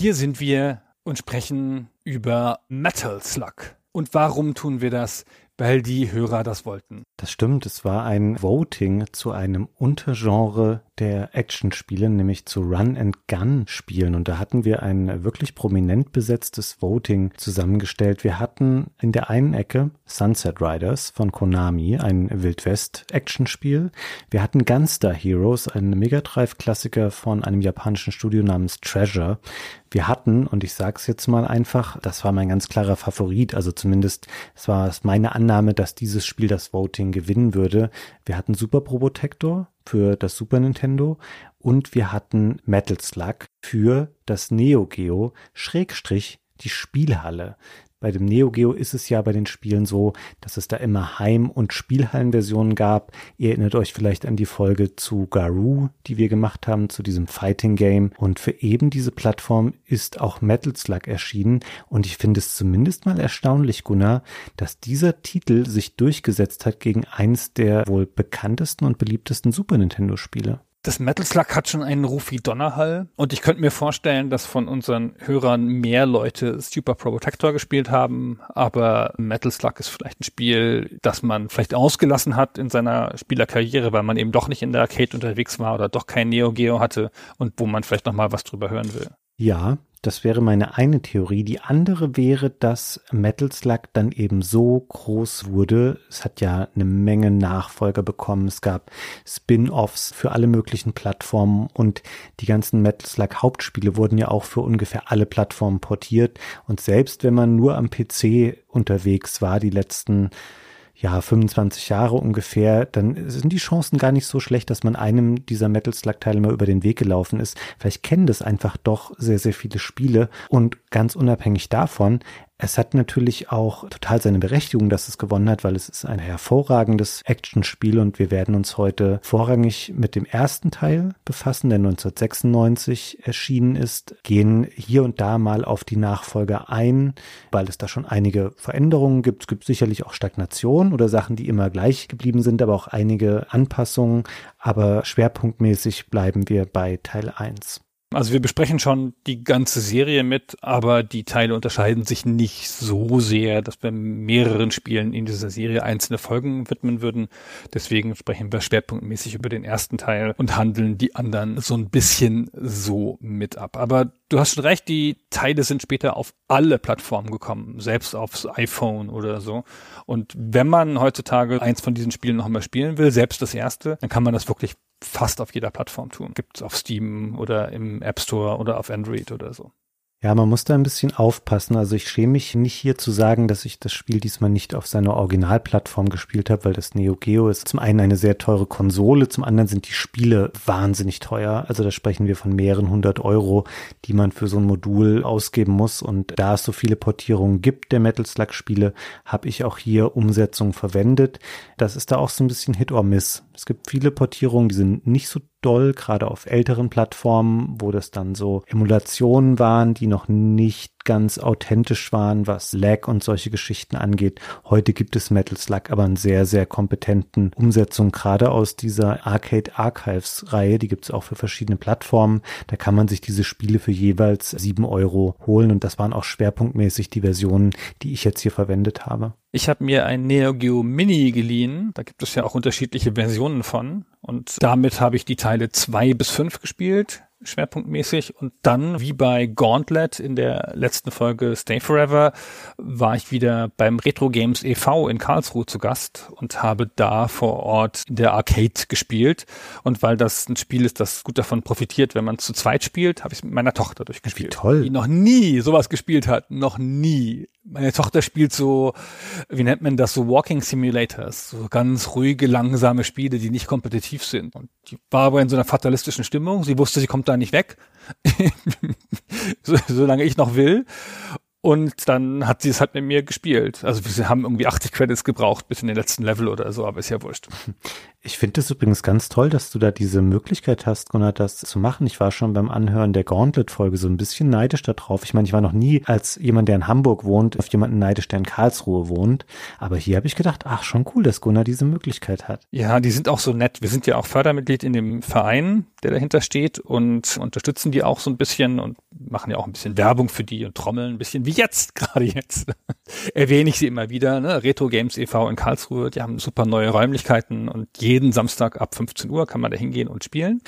Hier sind wir und sprechen über Metal Slug. Und warum tun wir das? Weil die Hörer das wollten. Das stimmt, es war ein Voting zu einem Untergenre der Actionspiele, nämlich zu Run-and-Gun-Spielen. Und da hatten wir ein wirklich prominent besetztes Voting zusammengestellt. Wir hatten in der einen Ecke Sunset Riders von Konami, ein Wildwest-Actionspiel. Wir hatten Gunstar Heroes, ein Megadrive-Klassiker von einem japanischen Studio namens Treasure. Wir hatten, und ich sag's jetzt mal einfach, das war mein ganz klarer Favorit, also zumindest es war meine Annahme, dass dieses Spiel das Voting gewinnen würde. Wir hatten Super Probotector für das Super Nintendo und wir hatten Metal Slug für das Neo Geo Schrägstrich die Spielhalle. Bei dem Neo Geo ist es ja bei den Spielen so, dass es da immer Heim- und Spielhallenversionen gab. Ihr erinnert euch vielleicht an die Folge zu Garou, die wir gemacht haben, zu diesem Fighting Game. Und für eben diese Plattform ist auch Metal Slug erschienen. Und ich finde es zumindest mal erstaunlich, Gunnar, dass dieser Titel sich durchgesetzt hat gegen eins der wohl bekanntesten und beliebtesten Super Nintendo Spiele. Das Metal Slug hat schon einen Ruf wie Donnerhall und ich könnte mir vorstellen, dass von unseren Hörern mehr Leute Super Pro Protector gespielt haben, aber Metal Slug ist vielleicht ein Spiel, das man vielleicht ausgelassen hat in seiner Spielerkarriere, weil man eben doch nicht in der Arcade unterwegs war oder doch kein Neo Geo hatte und wo man vielleicht noch mal was drüber hören will. Ja, das wäre meine eine Theorie. Die andere wäre, dass Metal Slug dann eben so groß wurde. Es hat ja eine Menge Nachfolger bekommen. Es gab Spin-offs für alle möglichen Plattformen und die ganzen Metal Slug Hauptspiele wurden ja auch für ungefähr alle Plattformen portiert. Und selbst wenn man nur am PC unterwegs war, die letzten ja, 25 Jahre ungefähr, dann sind die Chancen gar nicht so schlecht, dass man einem dieser Metal Slug Teile mal über den Weg gelaufen ist. Vielleicht kennen das einfach doch sehr, sehr viele Spiele und ganz unabhängig davon, es hat natürlich auch total seine Berechtigung, dass es gewonnen hat, weil es ist ein hervorragendes Actionspiel und wir werden uns heute vorrangig mit dem ersten Teil befassen, der 1996 erschienen ist, gehen hier und da mal auf die Nachfolger ein, weil es da schon einige Veränderungen gibt. Es gibt sicherlich auch Stagnation oder Sachen, die immer gleich geblieben sind, aber auch einige Anpassungen, aber schwerpunktmäßig bleiben wir bei Teil 1. Also wir besprechen schon die ganze Serie mit, aber die Teile unterscheiden sich nicht so sehr, dass wir mehreren Spielen in dieser Serie einzelne Folgen widmen würden. Deswegen sprechen wir schwerpunktmäßig über den ersten Teil und handeln die anderen so ein bisschen so mit ab. Aber du hast schon recht, die Teile sind später auf alle Plattformen gekommen, selbst aufs iPhone oder so. Und wenn man heutzutage eins von diesen Spielen noch mal spielen will, selbst das erste, dann kann man das wirklich fast auf jeder Plattform tun. Gibt's auf Steam oder im App Store oder auf Android oder so. Ja, man muss da ein bisschen aufpassen. Also ich schäme mich nicht hier zu sagen, dass ich das Spiel diesmal nicht auf seiner Originalplattform gespielt habe, weil das Neo Geo ist zum einen eine sehr teure Konsole, zum anderen sind die Spiele wahnsinnig teuer. Also da sprechen wir von mehreren hundert Euro, die man für so ein Modul ausgeben muss. Und da es so viele Portierungen gibt der Metal Slug Spiele, habe ich auch hier Umsetzungen verwendet. Das ist da auch so ein bisschen Hit or Miss. Es gibt viele Portierungen, die sind nicht so doll, gerade auf älteren Plattformen, wo das dann so Emulationen waren, die noch nicht ganz authentisch waren, was Lag und solche Geschichten angeht. Heute gibt es Metal Slug aber einen sehr, sehr kompetenten Umsetzung, gerade aus dieser Arcade Archives Reihe. Die gibt es auch für verschiedene Plattformen. Da kann man sich diese Spiele für jeweils sieben Euro holen und das waren auch schwerpunktmäßig die Versionen, die ich jetzt hier verwendet habe. Ich habe mir ein Neo Geo Mini geliehen. Da gibt es ja auch unterschiedliche Versionen von. Und damit habe ich die Teile zwei bis fünf gespielt schwerpunktmäßig. Und dann, wie bei Gauntlet in der letzten Folge Stay Forever, war ich wieder beim Retro Games e.V. in Karlsruhe zu Gast und habe da vor Ort in der Arcade gespielt. Und weil das ein Spiel ist, das gut davon profitiert, wenn man zu zweit spielt, habe ich es mit meiner Tochter durchgespielt. Toll. Die noch nie sowas gespielt hat. Noch nie. Meine Tochter spielt so, wie nennt man das, so Walking Simulators, so ganz ruhige, langsame Spiele, die nicht kompetitiv sind. Und die war aber in so einer fatalistischen Stimmung. Sie wusste, sie kommt da nicht weg, so, solange ich noch will. Und dann hat sie es halt mit mir gespielt. Also wir haben irgendwie 80 Credits gebraucht bis in den letzten Level oder so, aber ist ja wurscht. Ich finde es übrigens ganz toll, dass du da diese Möglichkeit hast, Gunnar, das zu machen. Ich war schon beim Anhören der Gauntlet-Folge so ein bisschen neidisch darauf. Ich meine, ich war noch nie als jemand, der in Hamburg wohnt, auf jemanden neidisch, der in Karlsruhe wohnt. Aber hier habe ich gedacht, ach, schon cool, dass Gunnar diese Möglichkeit hat. Ja, die sind auch so nett. Wir sind ja auch Fördermitglied in dem Verein, der dahinter steht und unterstützen die auch so ein bisschen und machen ja auch ein bisschen Werbung für die und trommeln ein bisschen, wie jetzt, gerade jetzt. Erwähne ich sie immer wieder, ne? Retro Games e.V. in Karlsruhe, die haben super neue Räumlichkeiten und jeden Samstag ab 15 Uhr kann man da hingehen und spielen.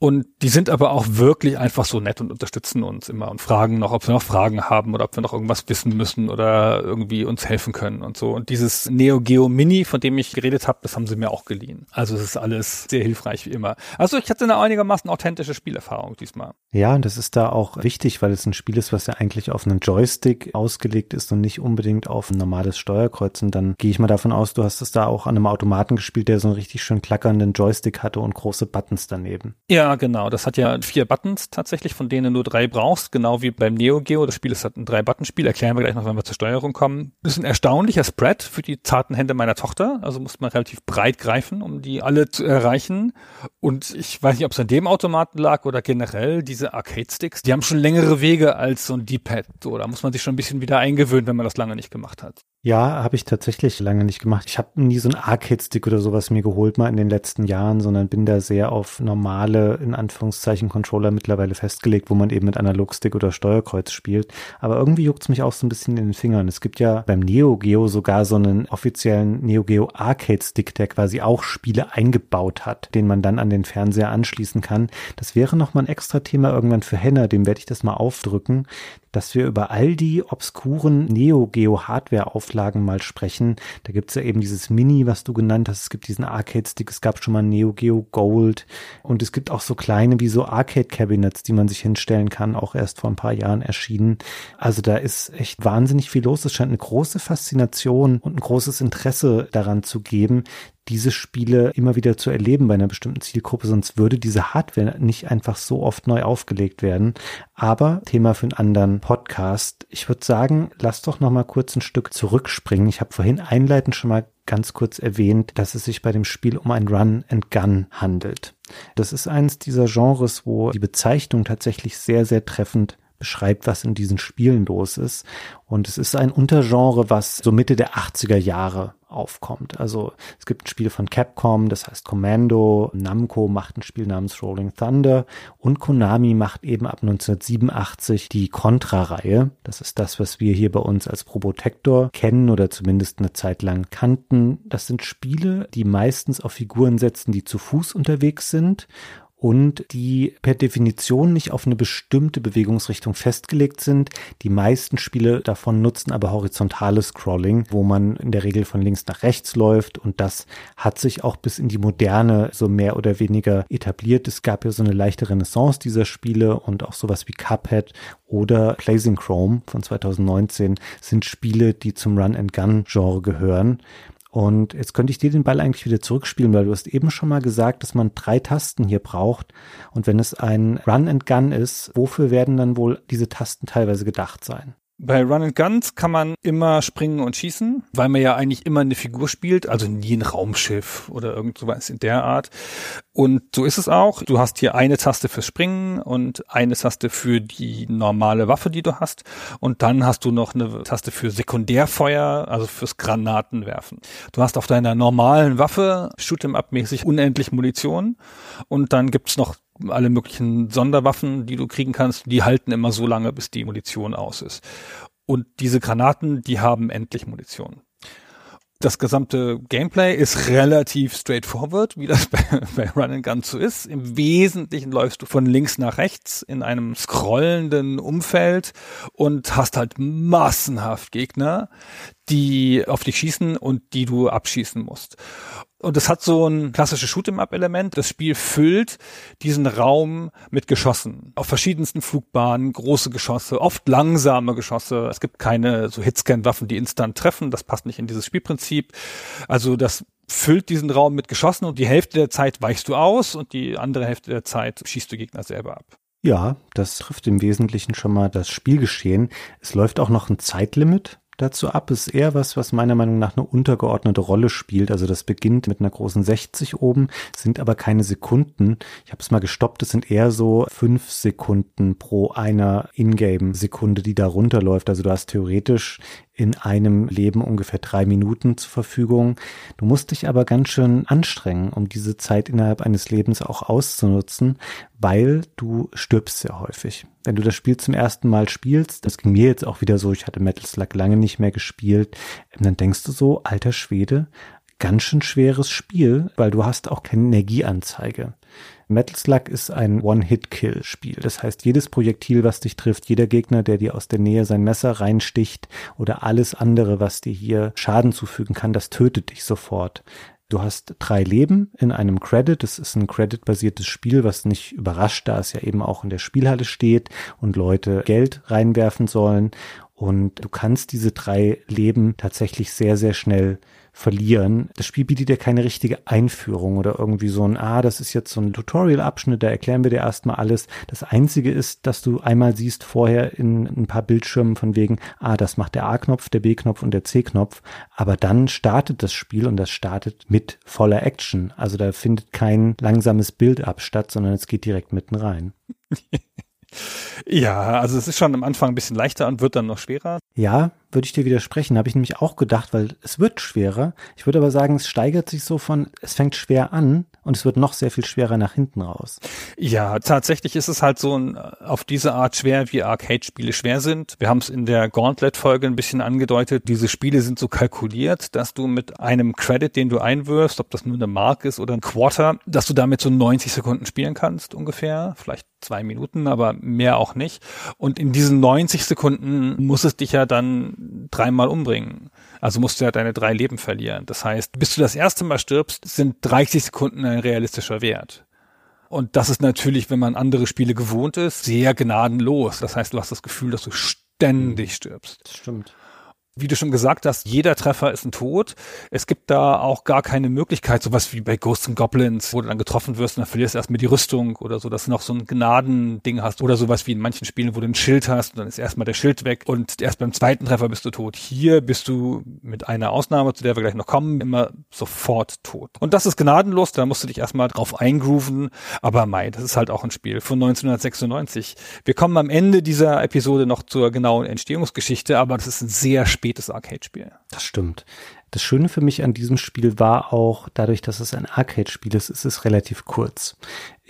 Und die sind aber auch wirklich einfach so nett und unterstützen uns immer und fragen noch, ob wir noch Fragen haben oder ob wir noch irgendwas wissen müssen oder irgendwie uns helfen können und so. Und dieses Neo Geo Mini, von dem ich geredet habe, das haben sie mir auch geliehen. Also es ist alles sehr hilfreich wie immer. Also ich hatte eine einigermaßen authentische Spielerfahrung diesmal. Ja, und das ist da auch wichtig, weil es ein Spiel ist, was ja eigentlich auf einen Joystick ausgelegt ist und nicht unbedingt auf ein normales Steuerkreuz. Und dann gehe ich mal davon aus, du hast es da auch an einem Automaten gespielt, der so einen richtig schön klackernden Joystick hatte und große Buttons daneben. Ja, genau. Das hat ja vier Buttons tatsächlich, von denen du drei brauchst, genau wie beim Neo Geo. Das Spiel ist halt ein Drei-Button-Spiel. Erklären wir gleich noch, wenn wir zur Steuerung kommen. Das ist ein erstaunlicher Spread für die zarten Hände meiner Tochter. Also muss man relativ breit greifen, um die alle zu erreichen. Und ich weiß nicht, ob es an dem Automaten lag oder generell diese Arcade-Sticks. Die haben schon längere Wege als so ein D-Pad. So, da muss man sich schon ein bisschen wieder eingewöhnen, wenn man das lange nicht gemacht hat. Ja, habe ich tatsächlich lange nicht gemacht. Ich habe nie so einen Arcade-Stick oder sowas mir geholt mal in den letzten Jahren, sondern bin da sehr auf normale, in Anführungszeichen, Controller mittlerweile festgelegt, wo man eben mit Analogstick oder Steuerkreuz spielt. Aber irgendwie juckt's mich auch so ein bisschen in den Fingern. Es gibt ja beim Neo Geo sogar so einen offiziellen Neo Geo Arcade-Stick, der quasi auch Spiele eingebaut hat, den man dann an den Fernseher anschließen kann. Das wäre nochmal ein extra Thema irgendwann für Henner, dem werde ich das mal aufdrücken dass wir über all die obskuren Neo-Geo-Hardware-Auflagen mal sprechen. Da gibt's ja eben dieses Mini, was du genannt hast. Es gibt diesen Arcade-Stick, es gab schon mal Neo Geo Gold und es gibt auch so kleine wie so Arcade-Cabinets, die man sich hinstellen kann, auch erst vor ein paar Jahren erschienen. Also da ist echt wahnsinnig viel los. Es scheint eine große Faszination und ein großes Interesse daran zu geben, diese Spiele immer wieder zu erleben bei einer bestimmten Zielgruppe, sonst würde diese Hardware nicht einfach so oft neu aufgelegt werden. Aber Thema für einen anderen Podcast. Ich würde sagen, lass doch noch mal kurz ein Stück zurückspringen. Ich habe vorhin einleitend schon mal ganz kurz erwähnt, dass es sich bei dem Spiel um ein Run and Gun handelt. Das ist eines dieser Genres, wo die Bezeichnung tatsächlich sehr, sehr treffend beschreibt, was in diesen Spielen los ist. Und es ist ein Untergenre, was so Mitte der 80er Jahre aufkommt. Also es gibt ein Spiel von Capcom, das heißt Commando, Namco macht ein Spiel namens Rolling Thunder und Konami macht eben ab 1987 die Contra-Reihe. Das ist das, was wir hier bei uns als Probotector kennen oder zumindest eine Zeit lang kannten. Das sind Spiele, die meistens auf Figuren setzen, die zu Fuß unterwegs sind und die per Definition nicht auf eine bestimmte Bewegungsrichtung festgelegt sind. Die meisten Spiele davon nutzen aber horizontales Scrolling, wo man in der Regel von links nach rechts läuft und das hat sich auch bis in die Moderne so mehr oder weniger etabliert. Es gab ja so eine leichte Renaissance dieser Spiele und auch sowas wie Cuphead oder Blazing Chrome von 2019 sind Spiele, die zum Run-and-Gun-Genre gehören. Und jetzt könnte ich dir den Ball eigentlich wieder zurückspielen, weil du hast eben schon mal gesagt, dass man drei Tasten hier braucht. Und wenn es ein Run and Gun ist, wofür werden dann wohl diese Tasten teilweise gedacht sein? Bei Run and Guns kann man immer springen und schießen, weil man ja eigentlich immer eine Figur spielt, also nie ein Raumschiff oder irgend sowas in der Art. Und so ist es auch. Du hast hier eine Taste fürs Springen und eine Taste für die normale Waffe, die du hast. Und dann hast du noch eine Taste für Sekundärfeuer, also fürs Granatenwerfen. Du hast auf deiner normalen Waffe Shoot'em-up-mäßig unendlich Munition. Und dann gibt's noch alle möglichen Sonderwaffen, die du kriegen kannst, die halten immer so lange, bis die Munition aus ist. Und diese Granaten, die haben endlich Munition. Das gesamte Gameplay ist relativ straightforward, wie das bei, bei Run and Gun so ist. Im Wesentlichen läufst du von links nach rechts in einem scrollenden Umfeld und hast halt massenhaft Gegner, die auf dich schießen und die du abschießen musst. Und es hat so ein klassisches Shoot'em-up-Element. Das Spiel füllt diesen Raum mit Geschossen. Auf verschiedensten Flugbahnen, große Geschosse, oft langsame Geschosse. Es gibt keine so Hitscan-Waffen, die instant treffen. Das passt nicht in dieses Spielprinzip. Also das füllt diesen Raum mit Geschossen und die Hälfte der Zeit weichst du aus und die andere Hälfte der Zeit schießt du Gegner selber ab. Ja, das trifft im Wesentlichen schon mal das Spielgeschehen. Es läuft auch noch ein Zeitlimit dazu ab, ist eher was, was meiner Meinung nach eine untergeordnete Rolle spielt. Also das beginnt mit einer großen 60 oben, sind aber keine Sekunden. Ich habe es mal gestoppt, es sind eher so fünf Sekunden pro einer Ingame-Sekunde, die da runterläuft. Also du hast theoretisch in einem Leben ungefähr drei Minuten zur Verfügung. Du musst dich aber ganz schön anstrengen, um diese Zeit innerhalb eines Lebens auch auszunutzen, weil du stirbst sehr häufig. Wenn du das Spiel zum ersten Mal spielst, das ging mir jetzt auch wieder so, ich hatte Metal Slug lange nicht mehr gespielt, dann denkst du so, alter Schwede, ganz schön schweres Spiel, weil du hast auch keine Energieanzeige. Metal Slug ist ein One-Hit-Kill-Spiel. Das heißt, jedes Projektil, was dich trifft, jeder Gegner, der dir aus der Nähe sein Messer reinsticht oder alles andere, was dir hier Schaden zufügen kann, das tötet dich sofort. Du hast drei Leben in einem Credit. Das ist ein Credit-basiertes Spiel, was nicht überrascht, da es ja eben auch in der Spielhalle steht und Leute Geld reinwerfen sollen. Und du kannst diese drei Leben tatsächlich sehr, sehr schnell verlieren. Das Spiel bietet dir keine richtige Einführung oder irgendwie so ein, ah, das ist jetzt so ein Tutorial-Abschnitt, da erklären wir dir erstmal alles. Das Einzige ist, dass du einmal siehst vorher in ein paar Bildschirmen von wegen, ah, das macht der A-Knopf, der B-Knopf und der C-Knopf. Aber dann startet das Spiel und das startet mit voller Action. Also da findet kein langsames Build-up statt, sondern es geht direkt mitten rein. Ja, also es ist schon am Anfang ein bisschen leichter und wird dann noch schwerer. Ja, würde ich dir widersprechen, habe ich nämlich auch gedacht, weil es wird schwerer. Ich würde aber sagen, es steigert sich so von, es fängt schwer an und es wird noch sehr viel schwerer nach hinten raus. Ja, tatsächlich ist es halt so auf diese Art schwer, wie Arcade-Spiele schwer sind. Wir haben es in der Gauntlet-Folge ein bisschen angedeutet. Diese Spiele sind so kalkuliert, dass du mit einem Credit, den du einwirfst, ob das nur eine Mark ist oder ein Quarter, dass du damit so 90 Sekunden spielen kannst ungefähr. Vielleicht zwei Minuten, aber mehr auch nicht. Und in diesen 90 Sekunden muss es dich ja dann dreimal umbringen. Also musst du ja deine drei Leben verlieren. Das heißt, bis du das erste Mal stirbst, sind 30 Sekunden ein realistischer Wert. Und das ist natürlich, wenn man andere Spiele gewohnt ist, sehr gnadenlos. Das heißt, du hast das Gefühl, dass du ständig stirbst. Das stimmt wie du schon gesagt hast, jeder Treffer ist ein Tod. Es gibt da auch gar keine Möglichkeit, sowas wie bei Ghosts and Goblins, wo du dann getroffen wirst und dann verlierst du erstmal die Rüstung oder so, dass du noch so ein Gnadending hast oder sowas wie in manchen Spielen, wo du ein Schild hast und dann ist erstmal der Schild weg und erst beim zweiten Treffer bist du tot. Hier bist du mit einer Ausnahme, zu der wir gleich noch kommen, immer sofort tot. Und das ist gnadenlos, da musst du dich erstmal drauf eingrooven, aber mei, das ist halt auch ein Spiel von 1996. Wir kommen am Ende dieser Episode noch zur genauen Entstehungsgeschichte, aber das ist ein sehr spätes Arcade-Spiel. Das stimmt. Das Schöne für mich an diesem Spiel war auch, dadurch, dass es ein Arcade-Spiel ist, ist es relativ kurz.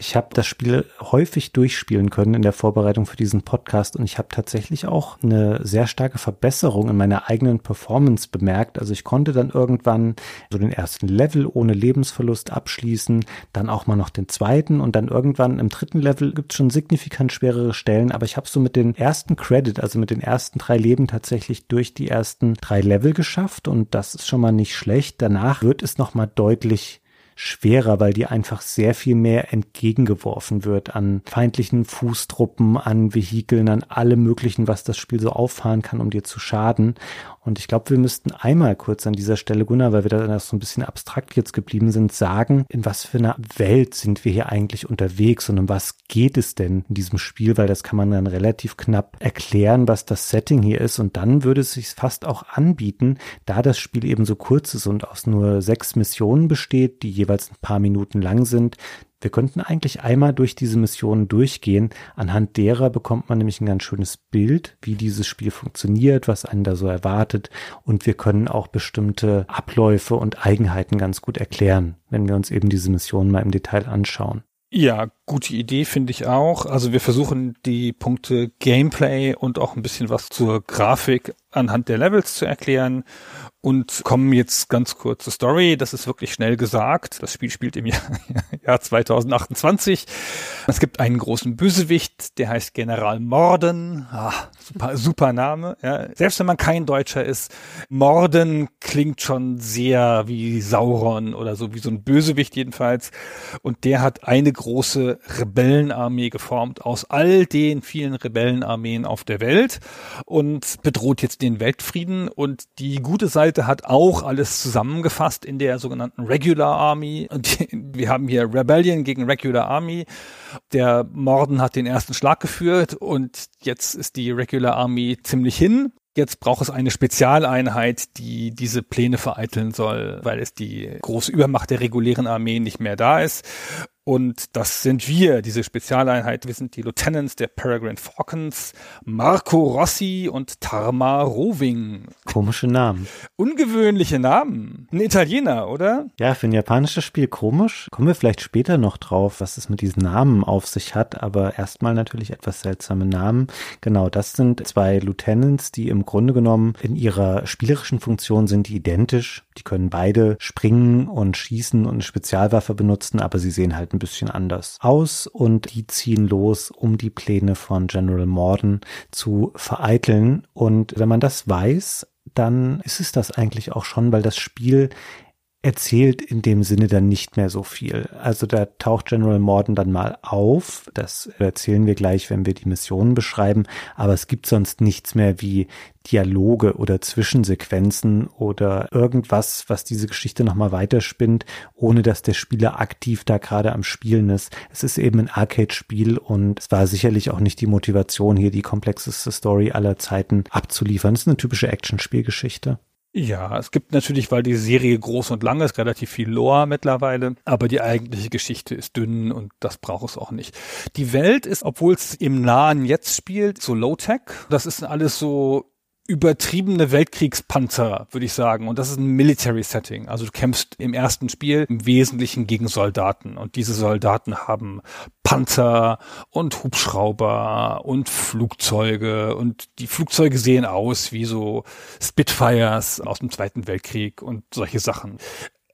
Ich habe das Spiel häufig durchspielen können in der Vorbereitung für diesen Podcast und ich habe tatsächlich auch eine sehr starke Verbesserung in meiner eigenen Performance bemerkt. Also ich konnte dann irgendwann so den ersten Level ohne Lebensverlust abschließen, dann auch mal noch den zweiten und dann irgendwann im dritten Level gibt es schon signifikant schwerere Stellen, aber ich habe so mit den ersten Credit, also mit den ersten drei Leben tatsächlich durch die ersten drei Level geschafft und das ist schon mal nicht schlecht. Danach wird es noch mal deutlich schwerer, weil dir einfach sehr viel mehr entgegengeworfen wird an feindlichen Fußtruppen, an Vehikeln, an allem möglichen, was das Spiel so auffahren kann, um dir zu schaden. Und ich glaube, wir müssten einmal kurz an dieser Stelle, Gunnar, weil wir da so ein bisschen abstrakt jetzt geblieben sind, sagen, in was für einer Welt sind wir hier eigentlich unterwegs und um was geht es denn in diesem Spiel, weil das kann man dann relativ knapp erklären, was das Setting hier ist. Und dann würde es sich fast auch anbieten, da das Spiel eben so kurz ist und aus nur sechs Missionen besteht, die jeweils ein paar Minuten lang sind, wir könnten eigentlich einmal durch diese Missionen durchgehen. Anhand derer bekommt man nämlich ein ganz schönes Bild, wie dieses Spiel funktioniert, was einen da so erwartet. Und wir können auch bestimmte Abläufe und Eigenheiten ganz gut erklären, wenn wir uns eben diese Missionen mal im Detail anschauen. Ja, gute Idee, finde ich auch. Also wir versuchen die Punkte Gameplay und auch ein bisschen was zur Grafik anhand der Levels zu erklären und kommen jetzt ganz kurz zur Story. Das ist wirklich schnell gesagt. Das Spiel spielt im Jahr, Jahr 2028. Es gibt einen großen Bösewicht, der heißt General Morden. Ah, super, super Name. Ja. Selbst wenn man kein Deutscher ist, Morden klingt schon sehr wie Sauron oder so, wie so ein Bösewicht jedenfalls. Und der hat eine große Rebellenarmee geformt aus all den vielen Rebellenarmeen auf der Welt und bedroht jetzt den Weltfrieden. Und die gute Seite hat auch alles zusammengefasst in der sogenannten Regular Army. Und wir haben hier Rebellion gegen Regular Army. Der Morden hat den ersten Schlag geführt und jetzt ist die Regular Army ziemlich hin. Jetzt braucht es eine Spezialeinheit, die diese Pläne vereiteln soll, weil es die große Übermacht der regulären Armee nicht mehr da ist. Und das sind wir, diese Spezialeinheit. Wir sind die Lieutenants der Peregrine Falcons, Marco Rossi und Tarma Roving. Komische Namen. Ungewöhnliche Namen. Ein Italiener, oder? Ja, für ein japanisches Spiel komisch. Kommen wir vielleicht später noch drauf, was es mit diesen Namen auf sich hat, aber erstmal natürlich etwas seltsame Namen. Genau, das sind zwei Lieutenants, die im Grunde genommen in ihrer spielerischen Funktion sind identisch. Die können beide springen und schießen und eine Spezialwaffe benutzen, aber sie sehen halt ein bisschen anders aus und die ziehen los, um die Pläne von General Morden zu vereiteln. Und wenn man das weiß, dann ist es das eigentlich auch schon, weil das Spiel erzählt in dem Sinne dann nicht mehr so viel. Also da taucht General Morden dann mal auf. Das erzählen wir gleich, wenn wir die Missionen beschreiben. Aber es gibt sonst nichts mehr wie Dialoge oder Zwischensequenzen oder irgendwas, was diese Geschichte nochmal weiterspinnt, ohne dass der Spieler aktiv da gerade am Spielen ist. Es ist eben ein Arcade-Spiel und es war sicherlich auch nicht die Motivation, hier die komplexeste Story aller Zeiten abzuliefern. Es ist eine typische Action-Spielgeschichte. Ja, es gibt natürlich, weil die Serie groß und lang ist, relativ viel Lore mittlerweile, aber die eigentliche Geschichte ist dünn und das braucht es auch nicht. Die Welt ist, obwohl es im nahen Jetzt spielt, so Low-Tech. Das ist alles so übertriebene Weltkriegspanzer, würde ich sagen. Und das ist ein Military Setting. Also du kämpfst im ersten Spiel im Wesentlichen gegen Soldaten. Und diese Soldaten haben Panzer und Hubschrauber und Flugzeuge. Und die Flugzeuge sehen aus wie so Spitfires aus dem Zweiten Weltkrieg und solche Sachen.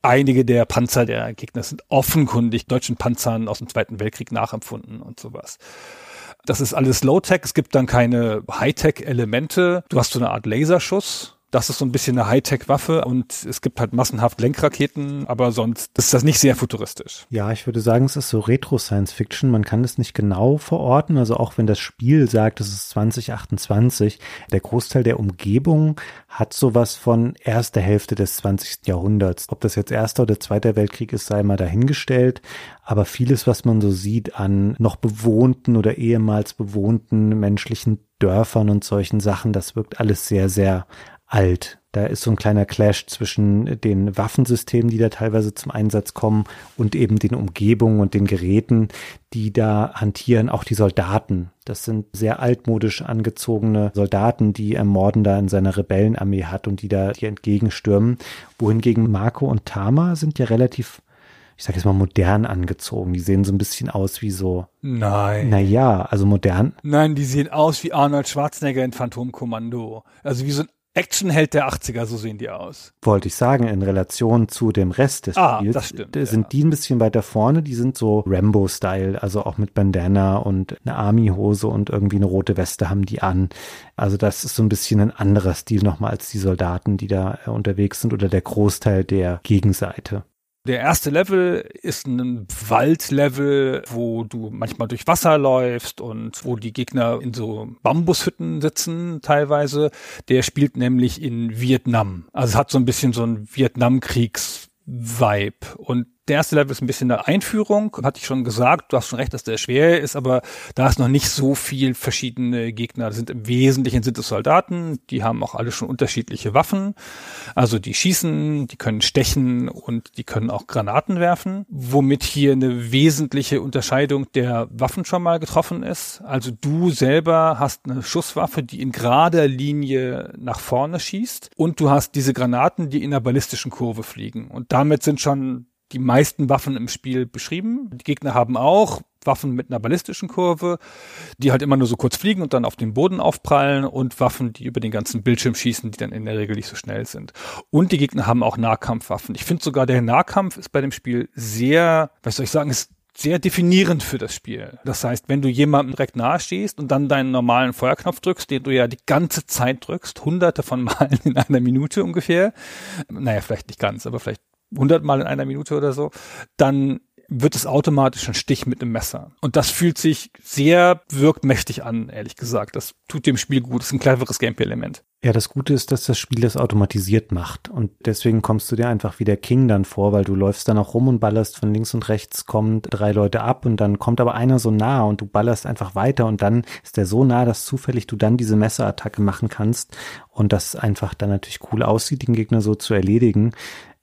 Einige der Panzer der Gegner sind offenkundig deutschen Panzern aus dem Zweiten Weltkrieg nachempfunden und sowas. Das ist alles Low-Tech. Es gibt dann keine High-Tech-Elemente. Du hast so eine Art Laserschuss. Das ist so ein bisschen eine Hightech-Waffe und es gibt halt massenhaft Lenkraketen, aber sonst ist das nicht sehr futuristisch. Ja, ich würde sagen, es ist so Retro-Science-Fiction. Man kann das nicht genau verorten. Also auch wenn das Spiel sagt, es ist 2028, der Großteil der Umgebung hat sowas von erster Hälfte des 20. Jahrhunderts. Ob das jetzt erster oder zweiter Weltkrieg ist, sei mal dahingestellt. Aber vieles, was man so sieht an noch bewohnten oder ehemals bewohnten menschlichen Dörfern und solchen Sachen, das wirkt alles sehr, sehr alt. Da ist so ein kleiner Clash zwischen den Waffensystemen, die da teilweise zum Einsatz kommen und eben den Umgebungen und den Geräten, die da hantieren, auch die Soldaten. Das sind sehr altmodisch angezogene Soldaten, die Morden da in seiner Rebellenarmee hat und die da die entgegenstürmen. Wohingegen Marco und Tama sind ja relativ ich sage jetzt mal modern angezogen. Die sehen so ein bisschen aus wie so. Nein. Naja, also modern. Nein, die sehen aus wie Arnold Schwarzenegger in Phantomkommando. Also wie so ein Actionheld der 80er, so sehen die aus. Wollte ich sagen, in Relation zu dem Rest des ah, Spiels das stimmt, sind ja. die ein bisschen weiter vorne, die sind so Rambo-Style, also auch mit Bandana und eine Army-Hose und irgendwie eine rote Weste haben die an. Also das ist so ein bisschen ein anderer Stil nochmal als die Soldaten, die da unterwegs sind oder der Großteil der Gegenseite. Der erste Level ist ein Waldlevel, wo du manchmal durch Wasser läufst und wo die Gegner in so Bambushütten sitzen teilweise. Der spielt nämlich in Vietnam. Also hat so ein bisschen so ein Vietnamkriegs-Vibe. Und der erste Level ist ein bisschen eine Einführung, hatte ich schon gesagt. Du hast schon recht, dass der schwer ist, aber da ist noch nicht so viel verschiedene Gegner. Das sind im Wesentlichen sind es Soldaten, die haben auch alle schon unterschiedliche Waffen. Also die schießen, die können stechen und die können auch Granaten werfen, womit hier eine wesentliche Unterscheidung der Waffen schon mal getroffen ist. Also du selber hast eine Schusswaffe, die in gerader Linie nach vorne schießt und du hast diese Granaten, die in einer ballistischen Kurve fliegen. Und damit sind schon die meisten Waffen im Spiel beschrieben. Die Gegner haben auch Waffen mit einer ballistischen Kurve, die halt immer nur so kurz fliegen und dann auf den Boden aufprallen und Waffen, die über den ganzen Bildschirm schießen, die dann in der Regel nicht so schnell sind. Und die Gegner haben auch Nahkampfwaffen. Ich finde sogar, der Nahkampf ist bei dem Spiel sehr, was soll ich sagen, ist sehr definierend für das Spiel. Das heißt, wenn du jemandem direkt nahe stehst und dann deinen normalen Feuerknopf drückst, den du ja die ganze Zeit drückst, hunderte von Malen in einer Minute ungefähr, naja, vielleicht nicht ganz, aber vielleicht hundertmal in einer Minute oder so, dann wird es automatisch ein Stich mit einem Messer. Und das fühlt sich sehr wirkmächtig an, ehrlich gesagt. Das tut dem Spiel gut. Das ist ein cleveres Gameplay-Element. Ja, das Gute ist, dass das Spiel das automatisiert macht. Und deswegen kommst du dir einfach wie der King dann vor, weil du läufst dann auch rum und ballerst von links und rechts, kommen drei Leute ab und dann kommt aber einer so nah und du ballerst einfach weiter und dann ist der so nah, dass zufällig du dann diese Messerattacke machen kannst und das einfach dann natürlich cool aussieht, den Gegner so zu erledigen.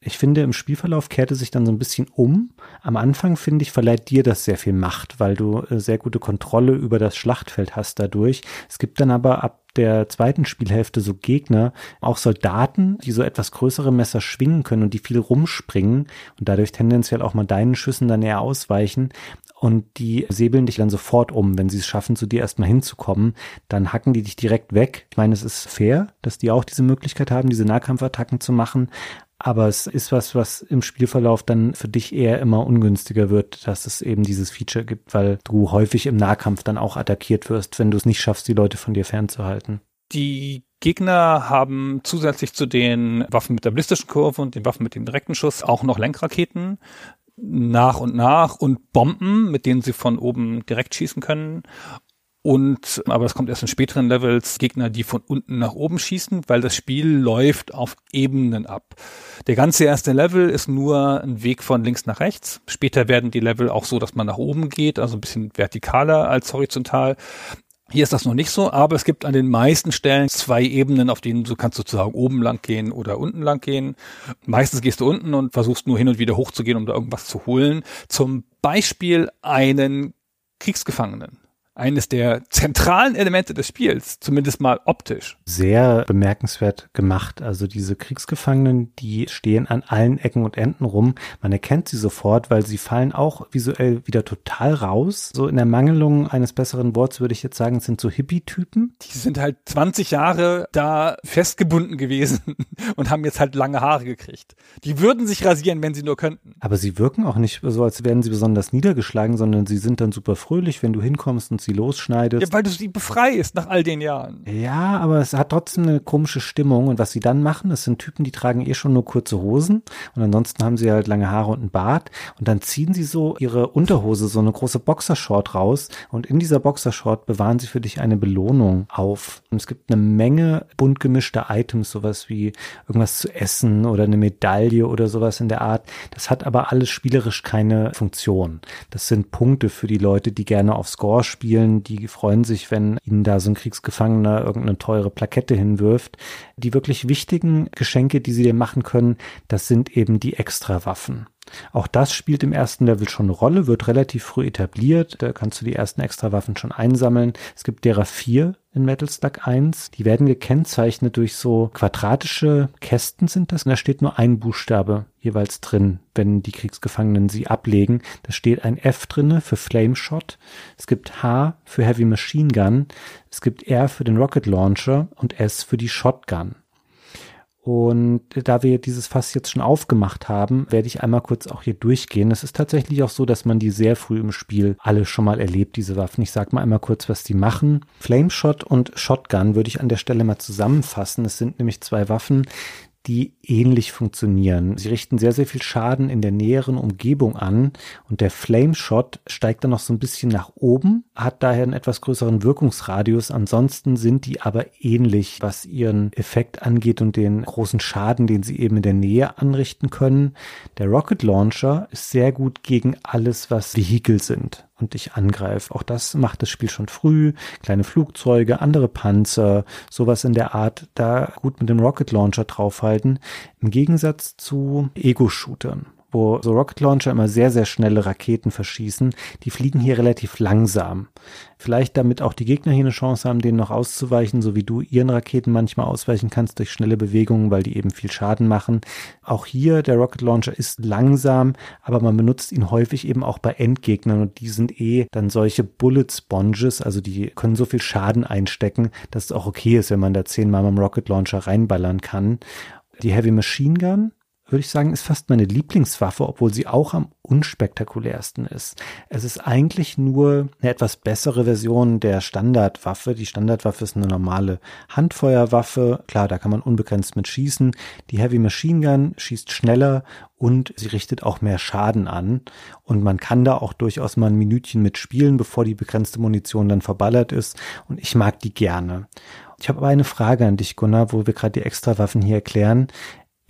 Ich finde, im Spielverlauf kehrte sich dann so ein bisschen um. Am Anfang, finde ich, verleiht dir das sehr viel Macht, weil du äh, sehr gute Kontrolle über das Schlachtfeld hast dadurch. Es gibt dann aber ab der zweiten Spielhälfte so Gegner, auch Soldaten, die so etwas größere Messer schwingen können und die viel rumspringen und dadurch tendenziell auch mal deinen Schüssen dann eher ausweichen. Und die säbeln dich dann sofort um, wenn sie es schaffen, zu dir erstmal hinzukommen. Dann hacken die dich direkt weg. Ich meine, es ist fair, dass die auch diese Möglichkeit haben, diese Nahkampfattacken zu machen aber es ist was, was im Spielverlauf dann für dich eher immer ungünstiger wird, dass es eben dieses Feature gibt, weil du häufig im Nahkampf dann auch attackiert wirst, wenn du es nicht schaffst, die Leute von dir fernzuhalten. Die Gegner haben zusätzlich zu den Waffen mit der ballistischen Kurve und den Waffen mit dem direkten Schuss auch noch Lenkraketen nach und nach und Bomben, mit denen sie von oben direkt schießen können und, aber es kommt erst in späteren Levels, Gegner, die von unten nach oben schießen, weil das Spiel läuft auf Ebenen ab. Der ganze erste Level ist nur ein Weg von links nach rechts. Später werden die Level auch so, dass man nach oben geht, also ein bisschen vertikaler als horizontal. Hier ist das noch nicht so, aber es gibt an den meisten Stellen zwei Ebenen, auf denen du kannst sozusagen oben lang gehen oder unten lang gehen. Meistens gehst du unten und versuchst nur hin und wieder hochzugehen, um da irgendwas zu holen. Zum Beispiel einen Kriegsgefangenen eines der zentralen Elemente des Spiels, zumindest mal optisch. Sehr bemerkenswert gemacht. Also diese Kriegsgefangenen, die stehen an allen Ecken und Enden rum. Man erkennt sie sofort, weil sie fallen auch visuell wieder total raus. So in der Mangelung eines besseren Worts würde ich jetzt sagen, sind so Hippie-Typen. Die sind halt 20 Jahre da festgebunden gewesen und haben jetzt halt lange Haare gekriegt. Die würden sich rasieren, wenn sie nur könnten. Aber sie wirken auch nicht so, als wären sie besonders niedergeschlagen, sondern sie sind dann super fröhlich, wenn du hinkommst und sie losschneidest. Ja, weil du sie befreist nach all den Jahren. Ja, aber es hat trotzdem eine komische Stimmung. Und was sie dann machen, das sind Typen, die tragen eh schon nur kurze Hosen. Und ansonsten haben sie halt lange Haare und einen Bart. Und dann ziehen sie so ihre Unterhose, so eine große Boxershort raus. Und in dieser Boxershort bewahren sie für dich eine Belohnung auf. Und es gibt eine Menge bunt gemischter Items, sowas wie irgendwas zu essen oder eine Medaille oder sowas in der Art. Das hat aber alles spielerisch keine Funktion. Das sind Punkte für die Leute, die gerne auf Score spielen spielen, die freuen sich, wenn ihnen da so ein Kriegsgefangener irgendeine teure Plakette hinwirft. Die wirklich wichtigen Geschenke, die sie dir machen können, das sind eben die Extrawaffen. Auch das spielt im ersten Level schon eine Rolle, wird relativ früh etabliert. Da kannst du die ersten Extrawaffen schon einsammeln. Es gibt derer vier in Metal Slug 1. Die werden gekennzeichnet durch so quadratische Kästen sind das. Und da steht nur ein Buchstabe jeweils drin, wenn die Kriegsgefangenen sie ablegen. Da steht ein F drinne für Flame Shot. Es gibt H für Heavy Machine Gun. Es gibt R für den Rocket Launcher und S für die Shotgun. Und da wir dieses Fass jetzt schon aufgemacht haben, werde ich einmal kurz auch hier durchgehen. Es ist tatsächlich auch so, dass man die sehr früh im Spiel alle schon mal erlebt, diese Waffen. Ich sage mal einmal kurz, was die machen. Flameshot und Shotgun würde ich an der Stelle mal zusammenfassen. Es sind nämlich zwei Waffen, die ähnlich funktionieren. Sie richten sehr, sehr viel Schaden in der näheren Umgebung an und der Flame Shot steigt dann noch so ein bisschen nach oben, hat daher einen etwas größeren Wirkungsradius. Ansonsten sind die aber ähnlich, was ihren Effekt angeht und den großen Schaden, den sie eben in der Nähe anrichten können. Der Rocket Launcher ist sehr gut gegen alles, was Vehikel sind und dich angreift. Auch das macht das Spiel schon früh. Kleine Flugzeuge, andere Panzer, sowas in der Art, da gut mit dem Rocket Launcher draufhalten. Im Gegensatz zu Ego-Shootern wo so Rocket Launcher immer sehr, sehr schnelle Raketen verschießen, die fliegen hier relativ langsam. Vielleicht damit auch die Gegner hier eine Chance haben, denen noch auszuweichen, so wie du ihren Raketen manchmal ausweichen kannst durch schnelle Bewegungen, weil die eben viel Schaden machen. Auch hier, der Rocket Launcher ist langsam, aber man benutzt ihn häufig eben auch bei Endgegnern und die sind eh dann solche Bullet Sponges, also die können so viel Schaden einstecken, dass es auch okay ist, wenn man da zehnmal mit dem Rocket Launcher reinballern kann. Die Heavy Machine Gun würde ich sagen, ist fast meine Lieblingswaffe, obwohl sie auch am unspektakulärsten ist. Es ist eigentlich nur eine etwas bessere Version der Standardwaffe. Die Standardwaffe ist eine normale Handfeuerwaffe. Klar, da kann man unbegrenzt mit schießen. Die Heavy Machine Gun schießt schneller und sie richtet auch mehr Schaden an. Und man kann da auch durchaus mal ein Minütchen mit spielen, bevor die begrenzte Munition dann verballert ist. Und ich mag die gerne. Ich habe aber eine Frage an dich, Gunnar, wo wir gerade die Extrawaffen hier erklären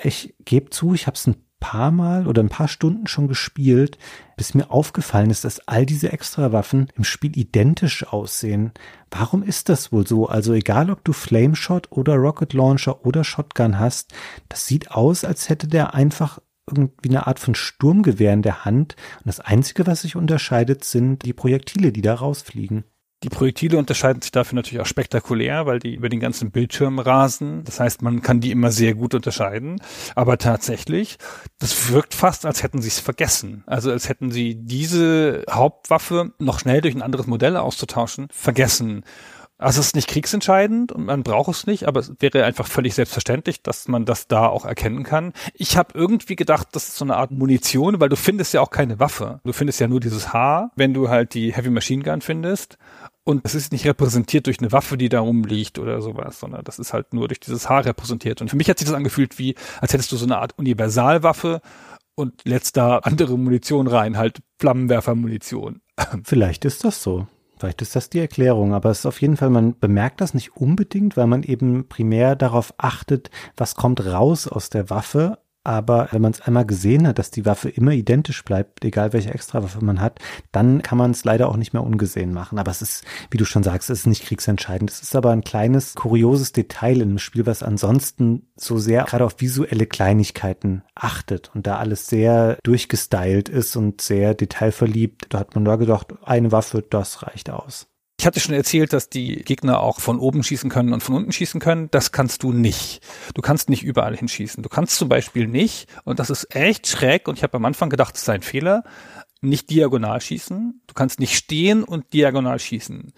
ich gebe zu, ich habe es ein paar Mal oder ein paar Stunden schon gespielt, bis mir aufgefallen ist, dass all diese Extrawaffen im Spiel identisch aussehen. Warum ist das wohl so? Also egal, ob du Flameshot oder Rocket Launcher oder Shotgun hast, das sieht aus, als hätte der einfach irgendwie eine Art von Sturmgewehr in der Hand. Und das Einzige, was sich unterscheidet, sind die Projektile, die da rausfliegen. Die Projektile unterscheiden sich dafür natürlich auch spektakulär, weil die über den ganzen Bildschirm rasen. Das heißt, man kann die immer sehr gut unterscheiden. Aber tatsächlich, das wirkt fast, als hätten sie es vergessen. Also als hätten sie diese Hauptwaffe noch schnell durch ein anderes Modell auszutauschen, vergessen. Also es ist nicht kriegsentscheidend und man braucht es nicht, aber es wäre einfach völlig selbstverständlich, dass man das da auch erkennen kann. Ich habe irgendwie gedacht, das ist so eine Art Munition, weil du findest ja auch keine Waffe. Du findest ja nur dieses Haar, wenn du halt die Heavy Machine Gun findest. Und es ist nicht repräsentiert durch eine Waffe, die da rumliegt oder sowas, sondern das ist halt nur durch dieses Haar repräsentiert. Und für mich hat sich das angefühlt wie, als hättest du so eine Art Universalwaffe und lädst da andere Munition rein, halt Flammenwerfermunition. Vielleicht ist das so. Vielleicht ist das die Erklärung, aber es ist auf jeden Fall, man bemerkt das nicht unbedingt, weil man eben primär darauf achtet, was kommt raus aus der Waffe, aber wenn man es einmal gesehen hat, dass die Waffe immer identisch bleibt, egal welche Extrawaffe man hat, dann kann man es leider auch nicht mehr ungesehen machen. Aber es ist, wie du schon sagst, es ist nicht kriegsentscheidend. Es ist aber ein kleines, kurioses Detail in einem Spiel, was ansonsten so sehr gerade auf visuelle Kleinigkeiten achtet und da alles sehr durchgestylt ist und sehr detailverliebt. Da hat man da gedacht, eine Waffe, das reicht aus. Ich hatte schon erzählt, dass die Gegner auch von oben schießen können und von unten schießen können. Das kannst du nicht. Du kannst nicht überall hinschießen. Du kannst zum Beispiel nicht, und das ist echt schräg, und ich habe am Anfang gedacht, das sei ein Fehler, nicht diagonal schießen. Du kannst nicht stehen und diagonal schießen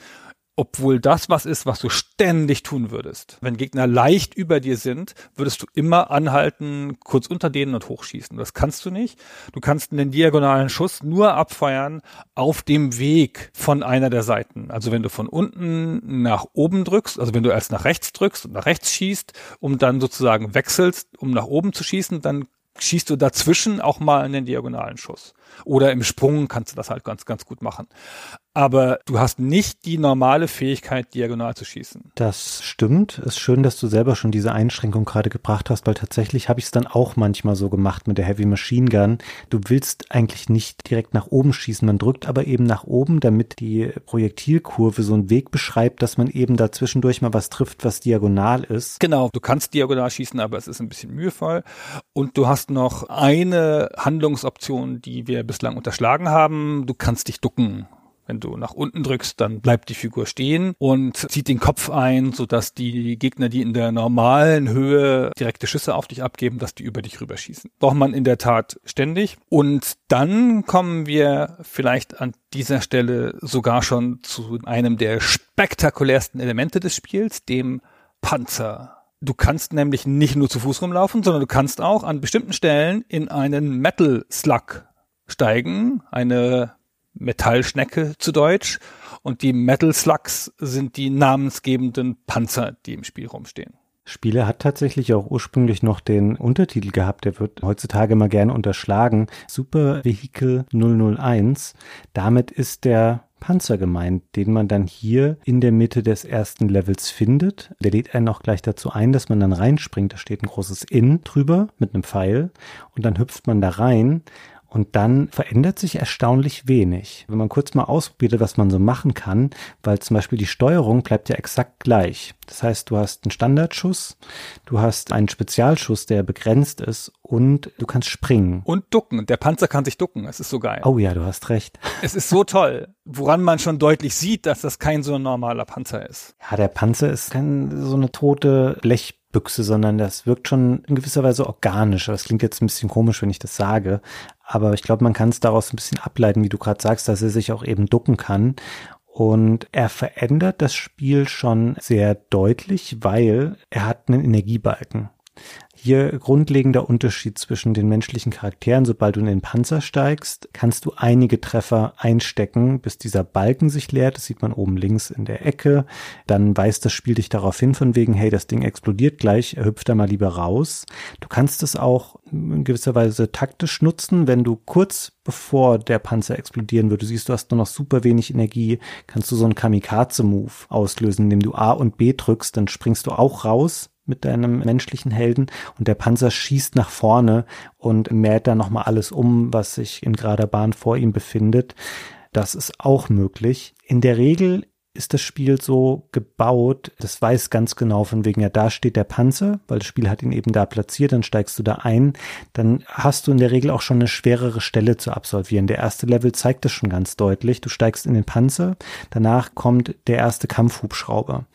obwohl das was ist, was du ständig tun würdest. Wenn Gegner leicht über dir sind, würdest du immer anhalten, kurz unter denen und hochschießen. Das kannst du nicht. Du kannst einen diagonalen Schuss nur abfeuern auf dem Weg von einer der Seiten. Also wenn du von unten nach oben drückst, also wenn du erst nach rechts drückst und nach rechts schießt, um dann sozusagen wechselst, um nach oben zu schießen, dann schießt du dazwischen auch mal einen diagonalen Schuss. Oder im Sprung kannst du das halt ganz, ganz gut machen aber du hast nicht die normale Fähigkeit, diagonal zu schießen. Das stimmt. Es ist schön, dass du selber schon diese Einschränkung gerade gebracht hast, weil tatsächlich habe ich es dann auch manchmal so gemacht mit der Heavy Machine Gun. Du willst eigentlich nicht direkt nach oben schießen, man drückt aber eben nach oben, damit die Projektilkurve so einen Weg beschreibt, dass man eben da zwischendurch mal was trifft, was diagonal ist. Genau, du kannst diagonal schießen, aber es ist ein bisschen mühevoll. Und du hast noch eine Handlungsoption, die wir bislang unterschlagen haben. Du kannst dich ducken. Wenn du nach unten drückst, dann bleibt die Figur stehen und zieht den Kopf ein, sodass die Gegner, die in der normalen Höhe direkte Schüsse auf dich abgeben, dass die über dich rüberschießen. Braucht man in der Tat ständig. Und dann kommen wir vielleicht an dieser Stelle sogar schon zu einem der spektakulärsten Elemente des Spiels, dem Panzer. Du kannst nämlich nicht nur zu Fuß rumlaufen, sondern du kannst auch an bestimmten Stellen in einen Metal Slug steigen, eine Metallschnecke zu Deutsch. Und die Metal Slugs sind die namensgebenden Panzer, die im Spiel rumstehen. Spieler hat tatsächlich auch ursprünglich noch den Untertitel gehabt, der wird heutzutage immer gerne unterschlagen. Super Vehicle 001. Damit ist der Panzer gemeint, den man dann hier in der Mitte des ersten Levels findet. Der lädt einen auch gleich dazu ein, dass man dann reinspringt. Da steht ein großes In drüber mit einem Pfeil und dann hüpft man da rein Und dann verändert sich erstaunlich wenig. Wenn man kurz mal ausprobiert, was man so machen kann, weil zum Beispiel die Steuerung bleibt ja exakt gleich. Das heißt, du hast einen Standardschuss, du hast einen Spezialschuss, der begrenzt ist und du kannst springen. Und ducken. Der Panzer kann sich ducken. Es ist so geil. Oh ja, du hast recht. Es ist so toll, woran man schon deutlich sieht, dass das kein so normaler Panzer ist. Ja, der Panzer ist kein so eine tote Blechbüchse, sondern das wirkt schon in gewisser Weise organisch. Das klingt jetzt ein bisschen komisch, wenn ich das sage. Aber ich glaube, man kann es daraus ein bisschen ableiten, wie du gerade sagst, dass er sich auch eben ducken kann. Und er verändert das Spiel schon sehr deutlich, weil er hat einen Energiebalken. Hier grundlegender Unterschied zwischen den menschlichen Charakteren. Sobald du in den Panzer steigst, kannst du einige Treffer einstecken, bis dieser Balken sich leert. Das sieht man oben links in der Ecke. Dann weist das Spiel dich darauf hin, von wegen, hey, das Ding explodiert gleich, hüpft da mal lieber raus. Du kannst es auch in gewisser Weise taktisch nutzen, wenn du kurz bevor der Panzer explodieren würde, siehst du hast nur noch super wenig Energie, kannst du so einen Kamikaze-Move auslösen, indem du A und B drückst, dann springst du auch raus, mit deinem menschlichen Helden und der Panzer schießt nach vorne und mäht dann nochmal alles um, was sich in gerader Bahn vor ihm befindet. Das ist auch möglich. In der Regel ist das Spiel so gebaut, das weiß ganz genau von wegen, ja, da steht der Panzer, weil das Spiel hat ihn eben da platziert, dann steigst du da ein, dann hast du in der Regel auch schon eine schwerere Stelle zu absolvieren. Der erste Level zeigt das schon ganz deutlich. Du steigst in den Panzer, danach kommt der erste Kampfhubschrauber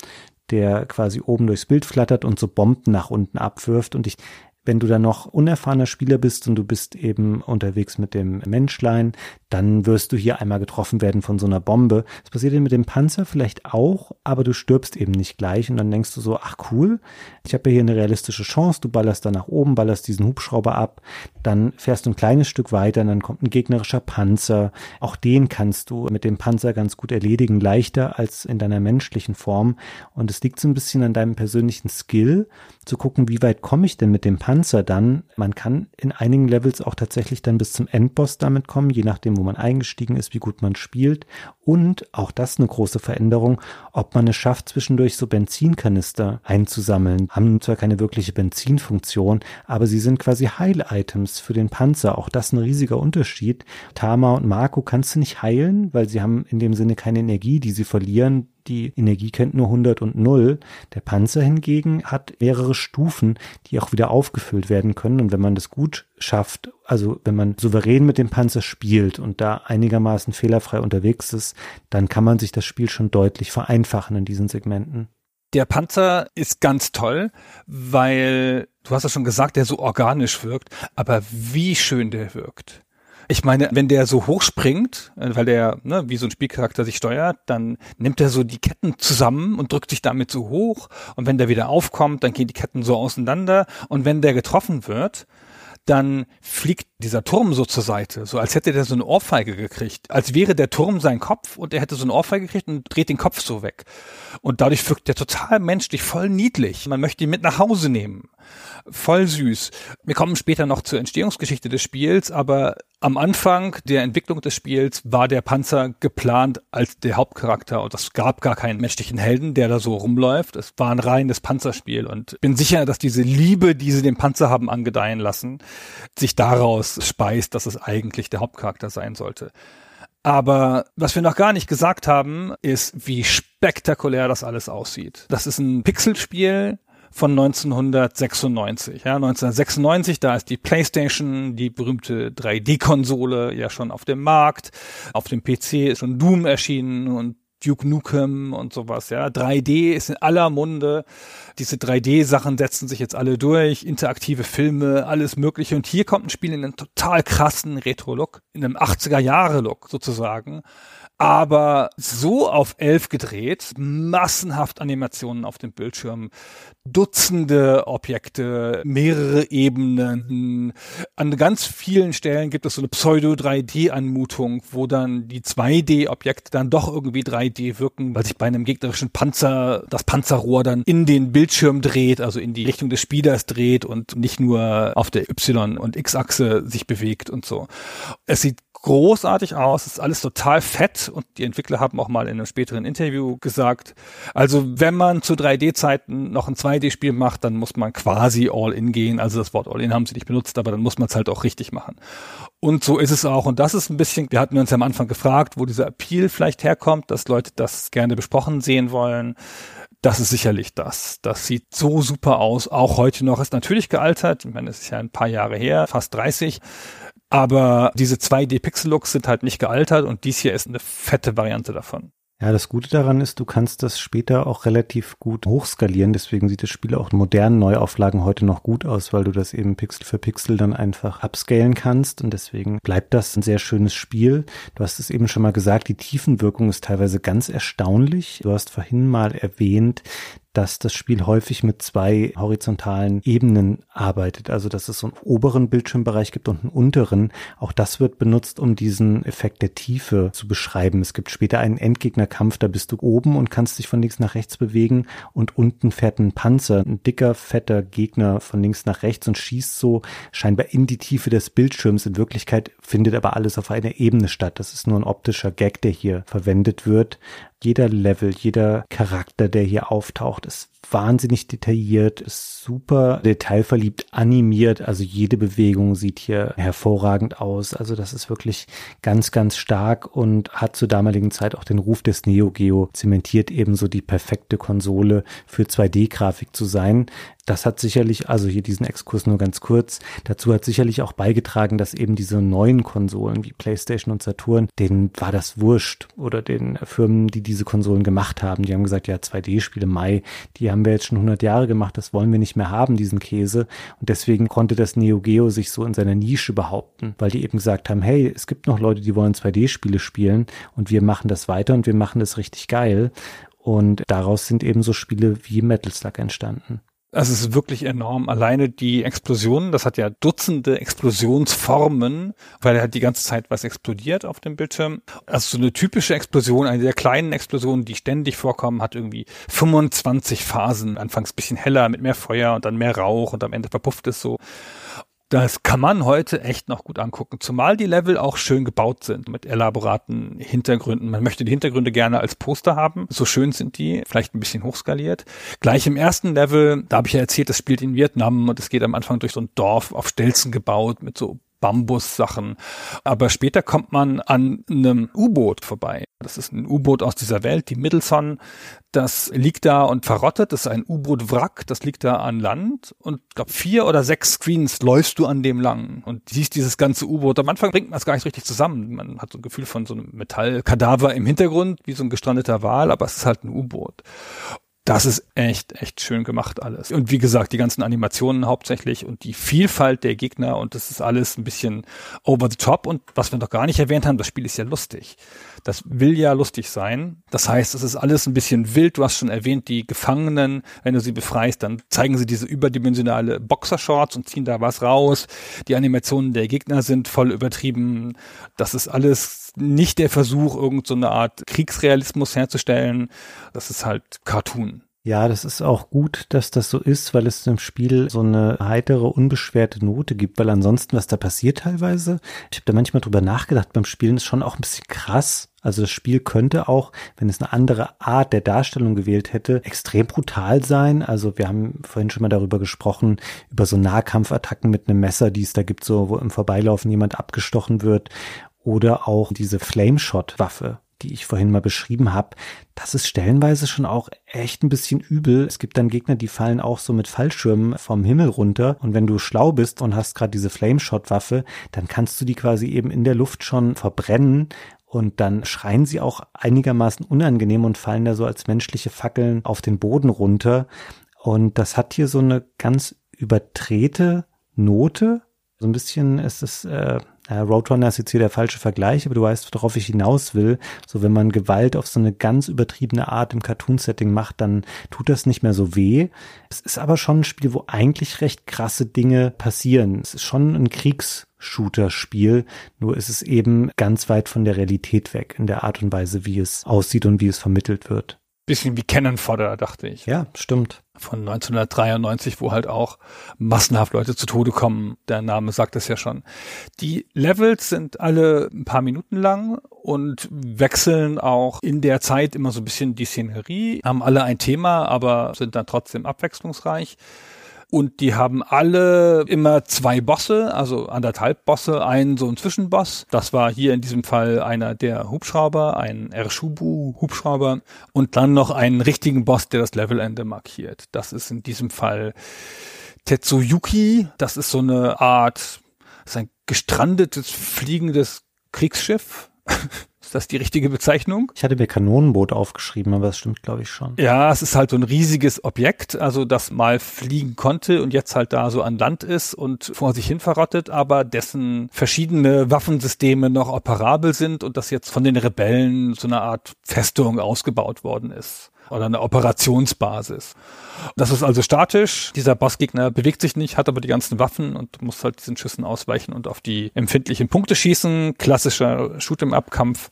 der quasi oben durchs Bild flattert und so Bomben nach unten abwirft. Und ich wenn du dann noch unerfahrener Spieler bist und du bist eben unterwegs mit dem Menschlein, dann wirst du hier einmal getroffen werden von so einer Bombe. Das passiert dir mit dem Panzer vielleicht auch, aber du stirbst eben nicht gleich und dann denkst du so, ach cool, ich habe ja hier eine realistische Chance, du ballerst da nach oben, ballerst diesen Hubschrauber ab, dann fährst du ein kleines Stück weiter dann kommt ein gegnerischer Panzer. Auch den kannst du mit dem Panzer ganz gut erledigen, leichter als in deiner menschlichen Form und es liegt so ein bisschen an deinem persönlichen Skill, zu gucken, wie weit komme ich denn mit dem Panzer dann. Man kann in einigen Levels auch tatsächlich dann bis zum Endboss damit kommen, je nachdem, wo man eingestiegen ist, wie gut man spielt. Und auch das eine große Veränderung, ob man es schafft, zwischendurch so Benzinkanister einzusammeln. Haben zwar keine wirkliche Benzinfunktion, aber sie sind quasi Heil-Items für den Panzer. Auch das ein riesiger Unterschied. Tama und Marco kannst du nicht heilen, weil sie haben in dem Sinne keine Energie, die sie verlieren die Energie kennt nur 100 und 0. Der Panzer hingegen hat mehrere Stufen, die auch wieder aufgefüllt werden können. Und wenn man das gut schafft, also wenn man souverän mit dem Panzer spielt und da einigermaßen fehlerfrei unterwegs ist, dann kann man sich das Spiel schon deutlich vereinfachen in diesen Segmenten. Der Panzer ist ganz toll, weil du hast ja schon gesagt, der so organisch wirkt, aber wie schön der wirkt. Ich meine, wenn der so hoch springt, äh, weil der, ne, wie so ein Spielcharakter sich steuert, dann nimmt er so die Ketten zusammen und drückt sich damit so hoch. Und wenn der wieder aufkommt, dann gehen die Ketten so auseinander. Und wenn der getroffen wird, dann fliegt dieser Turm so zur Seite, so als hätte der so eine Ohrfeige gekriegt, als wäre der Turm sein Kopf und er hätte so eine Ohrfeige gekriegt und dreht den Kopf so weg. Und dadurch wirkt der total menschlich, voll niedlich. Man möchte ihn mit nach Hause nehmen voll süß. Wir kommen später noch zur Entstehungsgeschichte des Spiels, aber am Anfang der Entwicklung des Spiels war der Panzer geplant als der Hauptcharakter und es gab gar keinen menschlichen Helden, der da so rumläuft. Es war ein reines Panzerspiel und bin sicher, dass diese Liebe, die sie dem Panzer haben angedeihen lassen, sich daraus speist, dass es eigentlich der Hauptcharakter sein sollte. Aber was wir noch gar nicht gesagt haben, ist, wie spektakulär das alles aussieht. Das ist ein Pixelspiel von 1996. Ja, 1996, da ist die PlayStation, die berühmte 3D-Konsole, ja schon auf dem Markt. Auf dem PC ist schon Doom erschienen und Duke Nukem und sowas, ja. 3D ist in aller Munde. Diese 3D-Sachen setzen sich jetzt alle durch. Interaktive Filme, alles mögliche. Und hier kommt ein Spiel in einem total krassen Retro-Look, in einem 80er-Jahre-Look sozusagen aber so auf elf gedreht, massenhaft Animationen auf dem Bildschirm, Dutzende Objekte, mehrere Ebenen. An ganz vielen Stellen gibt es so eine Pseudo-3D-Anmutung, wo dann die 2D-Objekte dann doch irgendwie 3D wirken, weil sich bei einem gegnerischen Panzer das Panzerrohr dann in den Bildschirm dreht, also in die Richtung des Spielers dreht und nicht nur auf der Y- und X-Achse sich bewegt und so. Es sieht großartig aus, ist alles total fett und die Entwickler haben auch mal in einem späteren Interview gesagt, also wenn man zu 3D-Zeiten noch ein 2D-Spiel macht, dann muss man quasi All-In gehen. Also das Wort All-In haben sie nicht benutzt, aber dann muss man es halt auch richtig machen. Und so ist es auch. Und das ist ein bisschen, wir hatten uns ja am Anfang gefragt, wo dieser Appeal vielleicht herkommt, dass Leute das gerne besprochen sehen wollen das ist sicherlich das. Das sieht so super aus. Auch heute noch ist natürlich gealtert. Ich meine, es ist ja ein paar Jahre her, fast 30. Aber diese 2D-Pixel-Looks sind halt nicht gealtert und dies hier ist eine fette Variante davon. Ja, das Gute daran ist, du kannst das später auch relativ gut hochskalieren. Deswegen sieht das Spiel auch in modernen Neuauflagen heute noch gut aus, weil du das eben Pixel für Pixel dann einfach upscalen kannst. Und deswegen bleibt das ein sehr schönes Spiel. Du hast es eben schon mal gesagt, die Tiefenwirkung ist teilweise ganz erstaunlich. Du hast vorhin mal erwähnt, dass das Spiel häufig mit zwei horizontalen Ebenen arbeitet. Also dass es so einen oberen Bildschirmbereich gibt und einen unteren. Auch das wird benutzt, um diesen Effekt der Tiefe zu beschreiben. Es gibt später einen Endgegnerkampf, da bist du oben und kannst dich von links nach rechts bewegen und unten fährt ein Panzer, ein dicker, fetter Gegner von links nach rechts und schießt so scheinbar in die Tiefe des Bildschirms. In Wirklichkeit findet aber alles auf einer Ebene statt. Das ist nur ein optischer Gag, der hier verwendet wird jeder Level, jeder Charakter, der hier auftaucht, ist wahnsinnig detailliert, super detailverliebt animiert. Also jede Bewegung sieht hier hervorragend aus. Also das ist wirklich ganz, ganz stark und hat zur damaligen Zeit auch den Ruf des Neo Geo zementiert, ebenso die perfekte Konsole für 2D-Grafik zu sein. Das hat sicherlich, also hier diesen Exkurs nur ganz kurz, dazu hat sicherlich auch beigetragen, dass eben diese neuen Konsolen wie PlayStation und Saturn, denen war das wurscht oder den Firmen, die diese Konsolen gemacht haben, die haben gesagt, ja, 2D-Spiele Mai, die haben wir jetzt schon 100 Jahre gemacht, das wollen wir nicht mehr haben, diesen Käse. Und deswegen konnte das Neo Geo sich so in seiner Nische behaupten, weil die eben gesagt haben, hey, es gibt noch Leute, die wollen 2D-Spiele spielen und wir machen das weiter und wir machen das richtig geil. Und daraus sind eben so Spiele wie Metal Slug entstanden. Also es ist wirklich enorm. Alleine die Explosionen, das hat ja Dutzende Explosionsformen, weil er halt die ganze Zeit was explodiert auf dem Bildschirm. Also so eine typische Explosion, eine der kleinen Explosionen, die ständig vorkommen, hat irgendwie 25 Phasen. Anfangs bisschen heller mit mehr Feuer und dann mehr Rauch und am Ende verpufft es so. Das kann man heute echt noch gut angucken, zumal die Level auch schön gebaut sind mit elaboraten Hintergründen. Man möchte die Hintergründe gerne als Poster haben, so schön sind die, vielleicht ein bisschen hochskaliert. Gleich im ersten Level, da habe ich ja erzählt, das spielt in Vietnam und es geht am Anfang durch so ein Dorf auf Stelzen gebaut mit so Bambussachen. Aber später kommt man an einem U-Boot vorbei. Das ist ein U-Boot aus dieser Welt, die Middleton. Das liegt da und verrottet. Das ist ein U-Boot-Wrack. Das liegt da an Land. Und ich glaube, vier oder sechs Screens läufst du an dem lang und siehst dieses ganze U-Boot. Am Anfang bringt man es gar nicht richtig zusammen. Man hat so ein Gefühl von so einem Metallkadaver im Hintergrund, wie so ein gestrandeter Wal, aber es ist halt ein U-Boot das ist echt, echt schön gemacht alles. Und wie gesagt, die ganzen Animationen hauptsächlich und die Vielfalt der Gegner und das ist alles ein bisschen over the top. Und was wir noch gar nicht erwähnt haben, das Spiel ist ja lustig. Das will ja lustig sein. Das heißt, es ist alles ein bisschen wild. Du hast schon erwähnt, die Gefangenen, wenn du sie befreist, dann zeigen sie diese überdimensionale Boxershorts und ziehen da was raus. Die Animationen der Gegner sind voll übertrieben. Das ist alles nicht der Versuch, irgendeine so Art Kriegsrealismus herzustellen. Das ist halt Cartoon. Ja, das ist auch gut, dass das so ist, weil es im Spiel so eine heitere, unbeschwerte Note gibt, weil ansonsten, was da passiert teilweise, ich habe da manchmal drüber nachgedacht beim Spielen, ist schon auch ein bisschen krass. Also das Spiel könnte auch, wenn es eine andere Art der Darstellung gewählt hätte, extrem brutal sein. Also wir haben vorhin schon mal darüber gesprochen, über so Nahkampfattacken mit einem Messer, die es da gibt, so wo im Vorbeilaufen jemand abgestochen wird. Oder auch diese Flameshot-Waffe, die ich vorhin mal beschrieben habe, das ist stellenweise schon auch echt ein bisschen übel. Es gibt dann Gegner, die fallen auch so mit Fallschirmen vom Himmel runter. Und wenn du schlau bist und hast gerade diese Flameshot-Waffe, dann kannst du die quasi eben in der Luft schon verbrennen. Und dann schreien sie auch einigermaßen unangenehm und fallen da so als menschliche Fackeln auf den Boden runter. Und das hat hier so eine ganz überdrehte Note. So ein bisschen ist es, äh, äh, Roadrunner ist jetzt hier der falsche Vergleich, aber du weißt, worauf ich hinaus will. So, wenn man Gewalt auf so eine ganz übertriebene Art im Cartoon-Setting macht, dann tut das nicht mehr so weh. Es ist aber schon ein Spiel, wo eigentlich recht krasse Dinge passieren. Es ist schon ein Kriegs-Shooter-Spiel, nur ist es eben ganz weit von der Realität weg in der Art und Weise, wie es aussieht und wie es vermittelt wird bisschen wie Cannon Fodder, dachte ich. Ja, stimmt. Von 1993, wo halt auch massenhaft Leute zu Tode kommen. Der Name sagt es ja schon. Die Levels sind alle ein paar Minuten lang und wechseln auch in der Zeit immer so ein bisschen die Szenerie, haben alle ein Thema, aber sind dann trotzdem abwechslungsreich. Und die haben alle immer zwei Bosse, also anderthalb Bosse, einen so ein Zwischenboss. Das war hier in diesem Fall einer der Hubschrauber, ein Ershubu-Hubschrauber. Und dann noch einen richtigen Boss, der das Levelende markiert. Das ist in diesem Fall Tetsuyuki. Das ist so eine Art, ist ein gestrandetes, fliegendes Kriegsschiff. Ist das die richtige Bezeichnung? Ich hatte mir Kanonenboot aufgeschrieben, aber das stimmt, glaube ich, schon. Ja, es ist halt so ein riesiges Objekt, also das mal fliegen konnte und jetzt halt da so an Land ist und vor sich hin verrottet, aber dessen verschiedene Waffensysteme noch operabel sind und das jetzt von den Rebellen so eine Art Festung ausgebaut worden ist oder eine Operationsbasis. Das ist also statisch. Dieser Bossgegner bewegt sich nicht, hat aber die ganzen Waffen und muss halt diesen Schüssen ausweichen und auf die empfindlichen Punkte schießen. Klassischer Shoot'em-up-Kampf.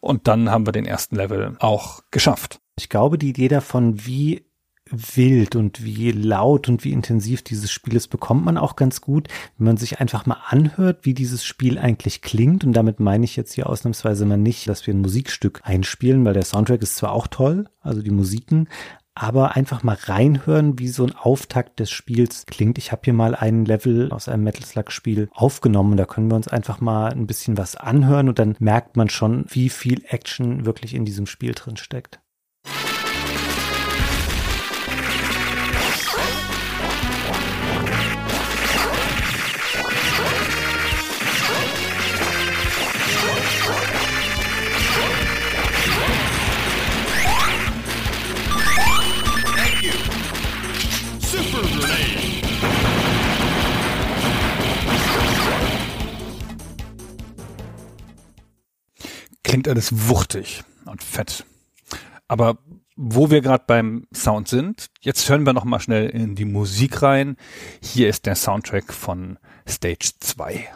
Und dann haben wir den ersten Level auch geschafft. Ich glaube, die Idee davon, wie wild und wie laut und wie intensiv dieses Spiel ist, bekommt man auch ganz gut, wenn man sich einfach mal anhört, wie dieses Spiel eigentlich klingt. Und damit meine ich jetzt hier ausnahmsweise mal nicht, dass wir ein Musikstück einspielen, weil der Soundtrack ist zwar auch toll, also die Musiken, aber einfach mal reinhören, wie so ein Auftakt des Spiels klingt. Ich habe hier mal einen Level aus einem Metal Slug Spiel aufgenommen. Da können wir uns einfach mal ein bisschen was anhören und dann merkt man schon, wie viel Action wirklich in diesem Spiel drin steckt. Klingt alles wuchtig und fett. Aber wo wir gerade beim Sound sind, jetzt hören wir noch mal schnell in die Musik rein. Hier ist der Soundtrack von Stage 2.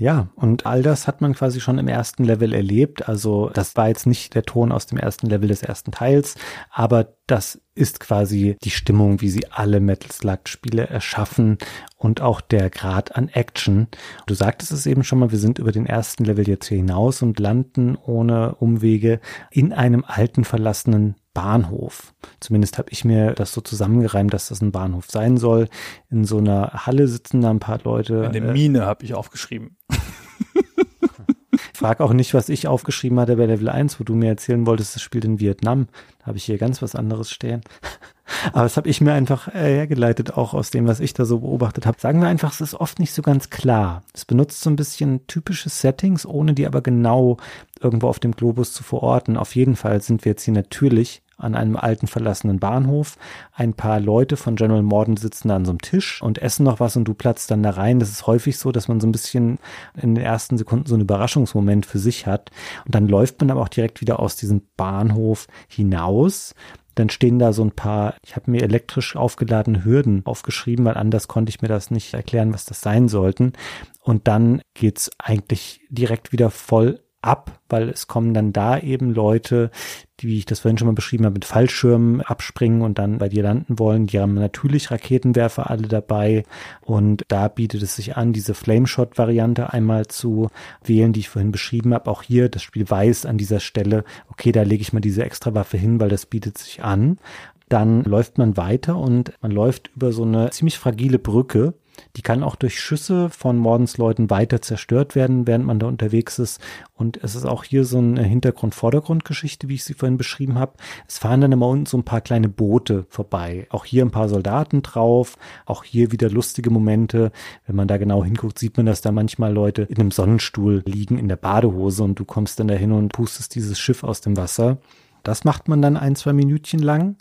Ja, und all das hat man quasi schon im ersten Level erlebt. Also das war jetzt nicht der Ton aus dem ersten Level des ersten Teils, aber das ist quasi die Stimmung, wie sie alle Metal Slug Spiele erschaffen und auch der Grad an Action. Du sagtest es eben schon mal, wir sind über den ersten Level jetzt hier hinaus und landen ohne Umwege in einem alten verlassenen Bahnhof. Zumindest habe ich mir das so zusammengereimt, dass das ein Bahnhof sein soll. In so einer Halle sitzen da ein paar Leute. Eine äh, Mine habe ich aufgeschrieben. Frag auch nicht, was ich aufgeschrieben hatte bei Level 1, wo du mir erzählen wolltest, es spielt in Vietnam. Da habe ich hier ganz was anderes stehen. Aber das habe ich mir einfach äh, hergeleitet, auch aus dem, was ich da so beobachtet habe. Sagen wir einfach, es ist oft nicht so ganz klar. Es benutzt so ein bisschen typische Settings, ohne die aber genau irgendwo auf dem Globus zu verorten. Auf jeden Fall sind wir jetzt hier natürlich an einem alten verlassenen Bahnhof. Ein paar Leute von General Morden sitzen da an so einem Tisch und essen noch was und du platzt dann da rein. Das ist häufig so, dass man so ein bisschen in den ersten Sekunden so einen Überraschungsmoment für sich hat. Und dann läuft man aber auch direkt wieder aus diesem Bahnhof hinaus. Dann stehen da so ein paar, ich habe mir elektrisch aufgeladene Hürden aufgeschrieben, weil anders konnte ich mir das nicht erklären, was das sein sollten. Und dann geht's eigentlich direkt wieder voll ab, weil es kommen dann da eben Leute, die, wie ich das vorhin schon mal beschrieben habe, mit Fallschirmen abspringen und dann bei dir landen wollen. Die haben natürlich Raketenwerfer alle dabei und da bietet es sich an, diese Flameshot-Variante einmal zu wählen, die ich vorhin beschrieben habe. Auch hier, das Spiel weiß an dieser Stelle, okay, da lege ich mal diese Extrawaffe hin, weil das bietet sich an. Dann läuft man weiter und man läuft über so eine ziemlich fragile Brücke, die kann auch durch Schüsse von Mordensleuten weiter zerstört werden, während man da unterwegs ist. Und es ist auch hier so eine Hintergrund-Vordergrund-Geschichte, wie ich sie vorhin beschrieben habe. Es fahren dann immer unten so ein paar kleine Boote vorbei. Auch hier ein paar Soldaten drauf. Auch hier wieder lustige Momente. Wenn man da genau hinguckt, sieht man, dass da manchmal Leute in einem Sonnenstuhl liegen in der Badehose und du kommst dann dahin und pustest dieses Schiff aus dem Wasser. Das macht man dann ein, zwei Minütchen lang.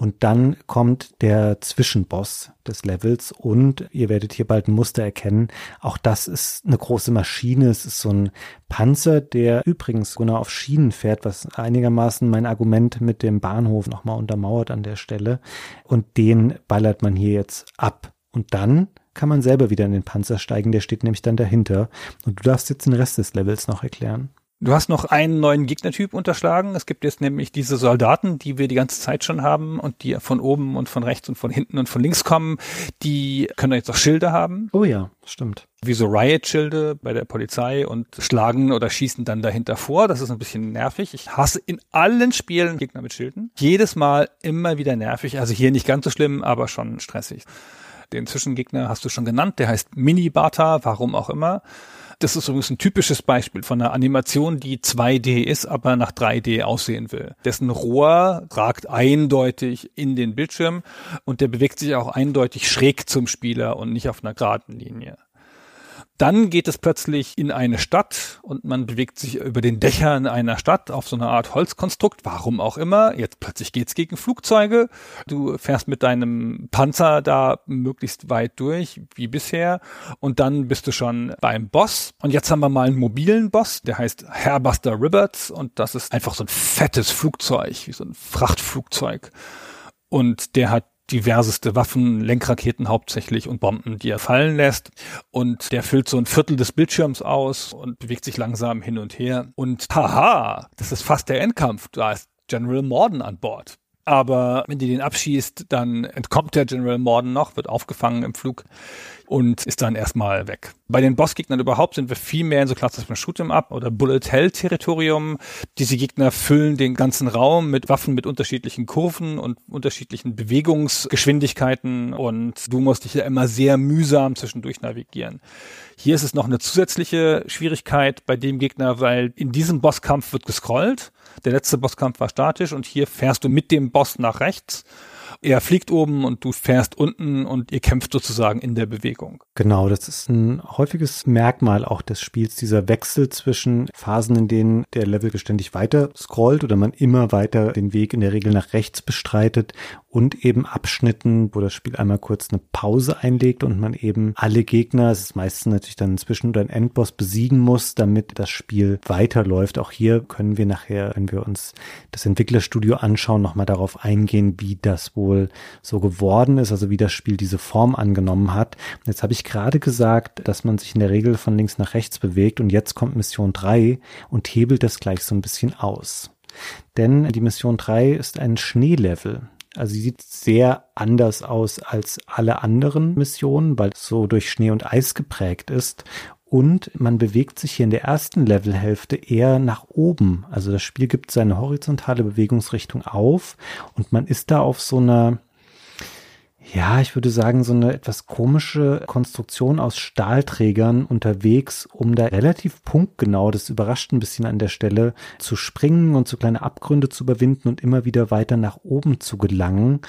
Und dann kommt der Zwischenboss des Levels und ihr werdet hier bald ein Muster erkennen. Auch das ist eine große Maschine. Es ist so ein Panzer, der übrigens genau auf Schienen fährt, was einigermaßen mein Argument mit dem Bahnhof nochmal untermauert an der Stelle. Und den ballert man hier jetzt ab. Und dann kann man selber wieder in den Panzer steigen. Der steht nämlich dann dahinter. Und du darfst jetzt den Rest des Levels noch erklären. Du hast noch einen neuen Gegnertyp unterschlagen. Es gibt jetzt nämlich diese Soldaten, die wir die ganze Zeit schon haben und die von oben und von rechts und von hinten und von links kommen. Die können jetzt auch Schilde haben. Oh ja, stimmt. Wie so Riot-Schilde bei der Polizei und schlagen oder schießen dann dahinter vor. Das ist ein bisschen nervig. Ich hasse in allen Spielen Gegner mit Schilden. Jedes Mal immer wieder nervig. Also hier nicht ganz so schlimm, aber schon stressig. Den Zwischengegner hast du schon genannt. Der heißt Mini-Bata, warum auch immer. Das ist übrigens ein typisches Beispiel von einer Animation, die 2D ist, aber nach 3D aussehen will. Dessen Rohr ragt eindeutig in den Bildschirm und der bewegt sich auch eindeutig schräg zum Spieler und nicht auf einer geraden Linie. Dann geht es plötzlich in eine Stadt und man bewegt sich über den Dächern einer Stadt auf so eine Art Holzkonstrukt, warum auch immer. Jetzt plötzlich geht's gegen Flugzeuge. Du fährst mit deinem Panzer da möglichst weit durch, wie bisher. Und dann bist du schon beim Boss. Und jetzt haben wir mal einen mobilen Boss, der heißt Hairbuster Ribberts. Und das ist einfach so ein fettes Flugzeug, wie so ein Frachtflugzeug. Und der hat diverseste Waffen, Lenkraketen hauptsächlich und Bomben, die er fallen lässt. Und der füllt so ein Viertel des Bildschirms aus und bewegt sich langsam hin und her. Und haha, das ist fast der Endkampf. Da ist General Morden an Bord. Aber wenn die den abschießt, dann entkommt der General Morden noch, wird aufgefangen im Flug und ist dann erstmal weg. Bei den Bossgegnern überhaupt sind wir viel mehr in so klassischen Shoot'em Up oder Bullet Hell Territorium. Diese Gegner füllen den ganzen Raum mit Waffen mit unterschiedlichen Kurven und unterschiedlichen Bewegungsgeschwindigkeiten und du musst dich ja immer sehr mühsam zwischendurch navigieren. Hier ist es noch eine zusätzliche Schwierigkeit bei dem Gegner, weil in diesem Bosskampf wird gescrollt. Der letzte Bosskampf war statisch und hier fährst du mit dem Boss nach rechts er fliegt oben und du fährst unten und ihr kämpft sozusagen in der Bewegung. Genau, das ist ein häufiges Merkmal auch des Spiels, dieser Wechsel zwischen Phasen, in denen der Level beständig weiter scrollt oder man immer weiter den Weg in der Regel nach rechts bestreitet und eben Abschnitten, wo das Spiel einmal kurz eine Pause einlegt und man eben alle Gegner, es ist meistens natürlich dann inzwischen oder ein Endboss besiegen muss, damit das Spiel weiterläuft. Auch hier können wir nachher, wenn wir uns das Entwicklerstudio anschauen, nochmal darauf eingehen, wie das wohl so geworden ist, also wie das Spiel diese Form angenommen hat. Jetzt habe ich gerade gesagt, dass man sich in der Regel von links nach rechts bewegt und jetzt kommt Mission 3 und hebelt das gleich so ein bisschen aus. Denn die Mission 3 ist ein Schneelevel. Also sie sieht sehr anders aus als alle anderen Missionen, weil es so durch Schnee und Eis geprägt ist. Und man bewegt sich hier in der ersten Levelhälfte eher nach oben. Also das Spiel gibt seine horizontale Bewegungsrichtung auf und man ist da auf so einer ja, ich würde sagen, so eine etwas komische Konstruktion aus Stahlträgern unterwegs, um da relativ punktgenau, das überrascht ein bisschen an der Stelle, zu springen und so kleine Abgründe zu überwinden und immer wieder weiter nach oben zu gelangen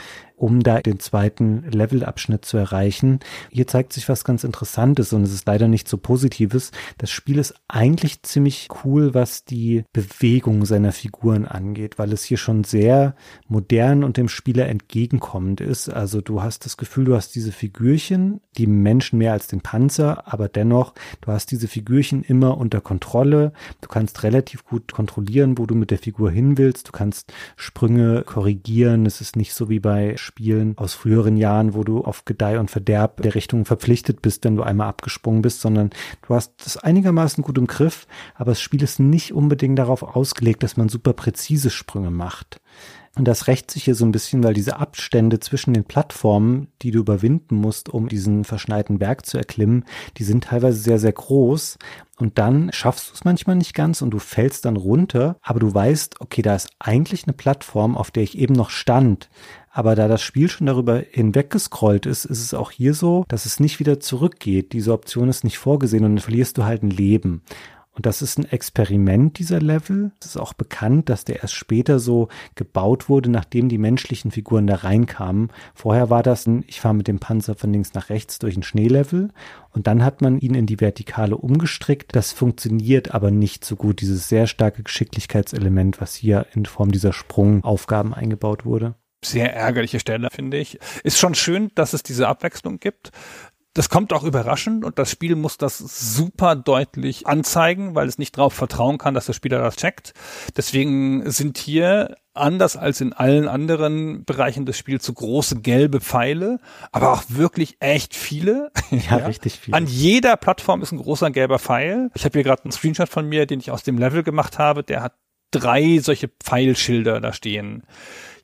um da den zweiten Levelabschnitt zu erreichen. Hier zeigt sich was ganz Interessantes und es ist leider nicht so Positives. Das Spiel ist eigentlich ziemlich cool, was die Bewegung seiner Figuren angeht, weil es hier schon sehr modern und dem Spieler entgegenkommend ist. Also du hast das Gefühl, du hast diese Figürchen, die Menschen mehr als den Panzer, aber dennoch, du hast diese Figürchen immer unter Kontrolle. Du kannst relativ gut kontrollieren, wo du mit der Figur hin willst. Du kannst Sprünge korrigieren. Es ist nicht so wie bei Spielen aus früheren Jahren, wo du auf Gedeih und Verderb der Richtung verpflichtet bist, wenn du einmal abgesprungen bist, sondern du hast das einigermaßen gut im Griff, aber das Spiel ist nicht unbedingt darauf ausgelegt, dass man super präzise Sprünge macht. Und das rächt sich hier so ein bisschen, weil diese Abstände zwischen den Plattformen, die du überwinden musst, um diesen verschneiten Berg zu erklimmen, die sind teilweise sehr, sehr groß. Und dann schaffst du es manchmal nicht ganz und du fällst dann runter, aber du weißt, okay, da ist eigentlich eine Plattform, auf der ich eben noch stand. Aber da das Spiel schon darüber hinweggescrollt ist, ist es auch hier so, dass es nicht wieder zurückgeht. Diese Option ist nicht vorgesehen und dann verlierst du halt ein Leben. Und das ist ein Experiment dieser Level. Es ist auch bekannt, dass der erst später so gebaut wurde, nachdem die menschlichen Figuren da reinkamen. Vorher war das ein, ich fahre mit dem Panzer von links nach rechts durch ein Schneelevel und dann hat man ihn in die Vertikale umgestrickt. Das funktioniert aber nicht so gut, dieses sehr starke Geschicklichkeitselement, was hier in Form dieser Sprungaufgaben eingebaut wurde sehr ärgerliche Stelle, finde ich. Ist schon schön, dass es diese Abwechslung gibt das kommt auch überraschend und das Spiel muss das super deutlich anzeigen, weil es nicht darauf vertrauen kann, dass der Spieler das checkt. Deswegen sind hier anders als in allen anderen Bereichen des Spiels so große gelbe Pfeile, aber auch wirklich echt viele. Ja, ja, richtig viele. An jeder Plattform ist ein großer gelber Pfeil. Ich habe hier gerade einen Screenshot von mir, den ich aus dem Level gemacht habe. Der hat drei solche Pfeilschilder da stehen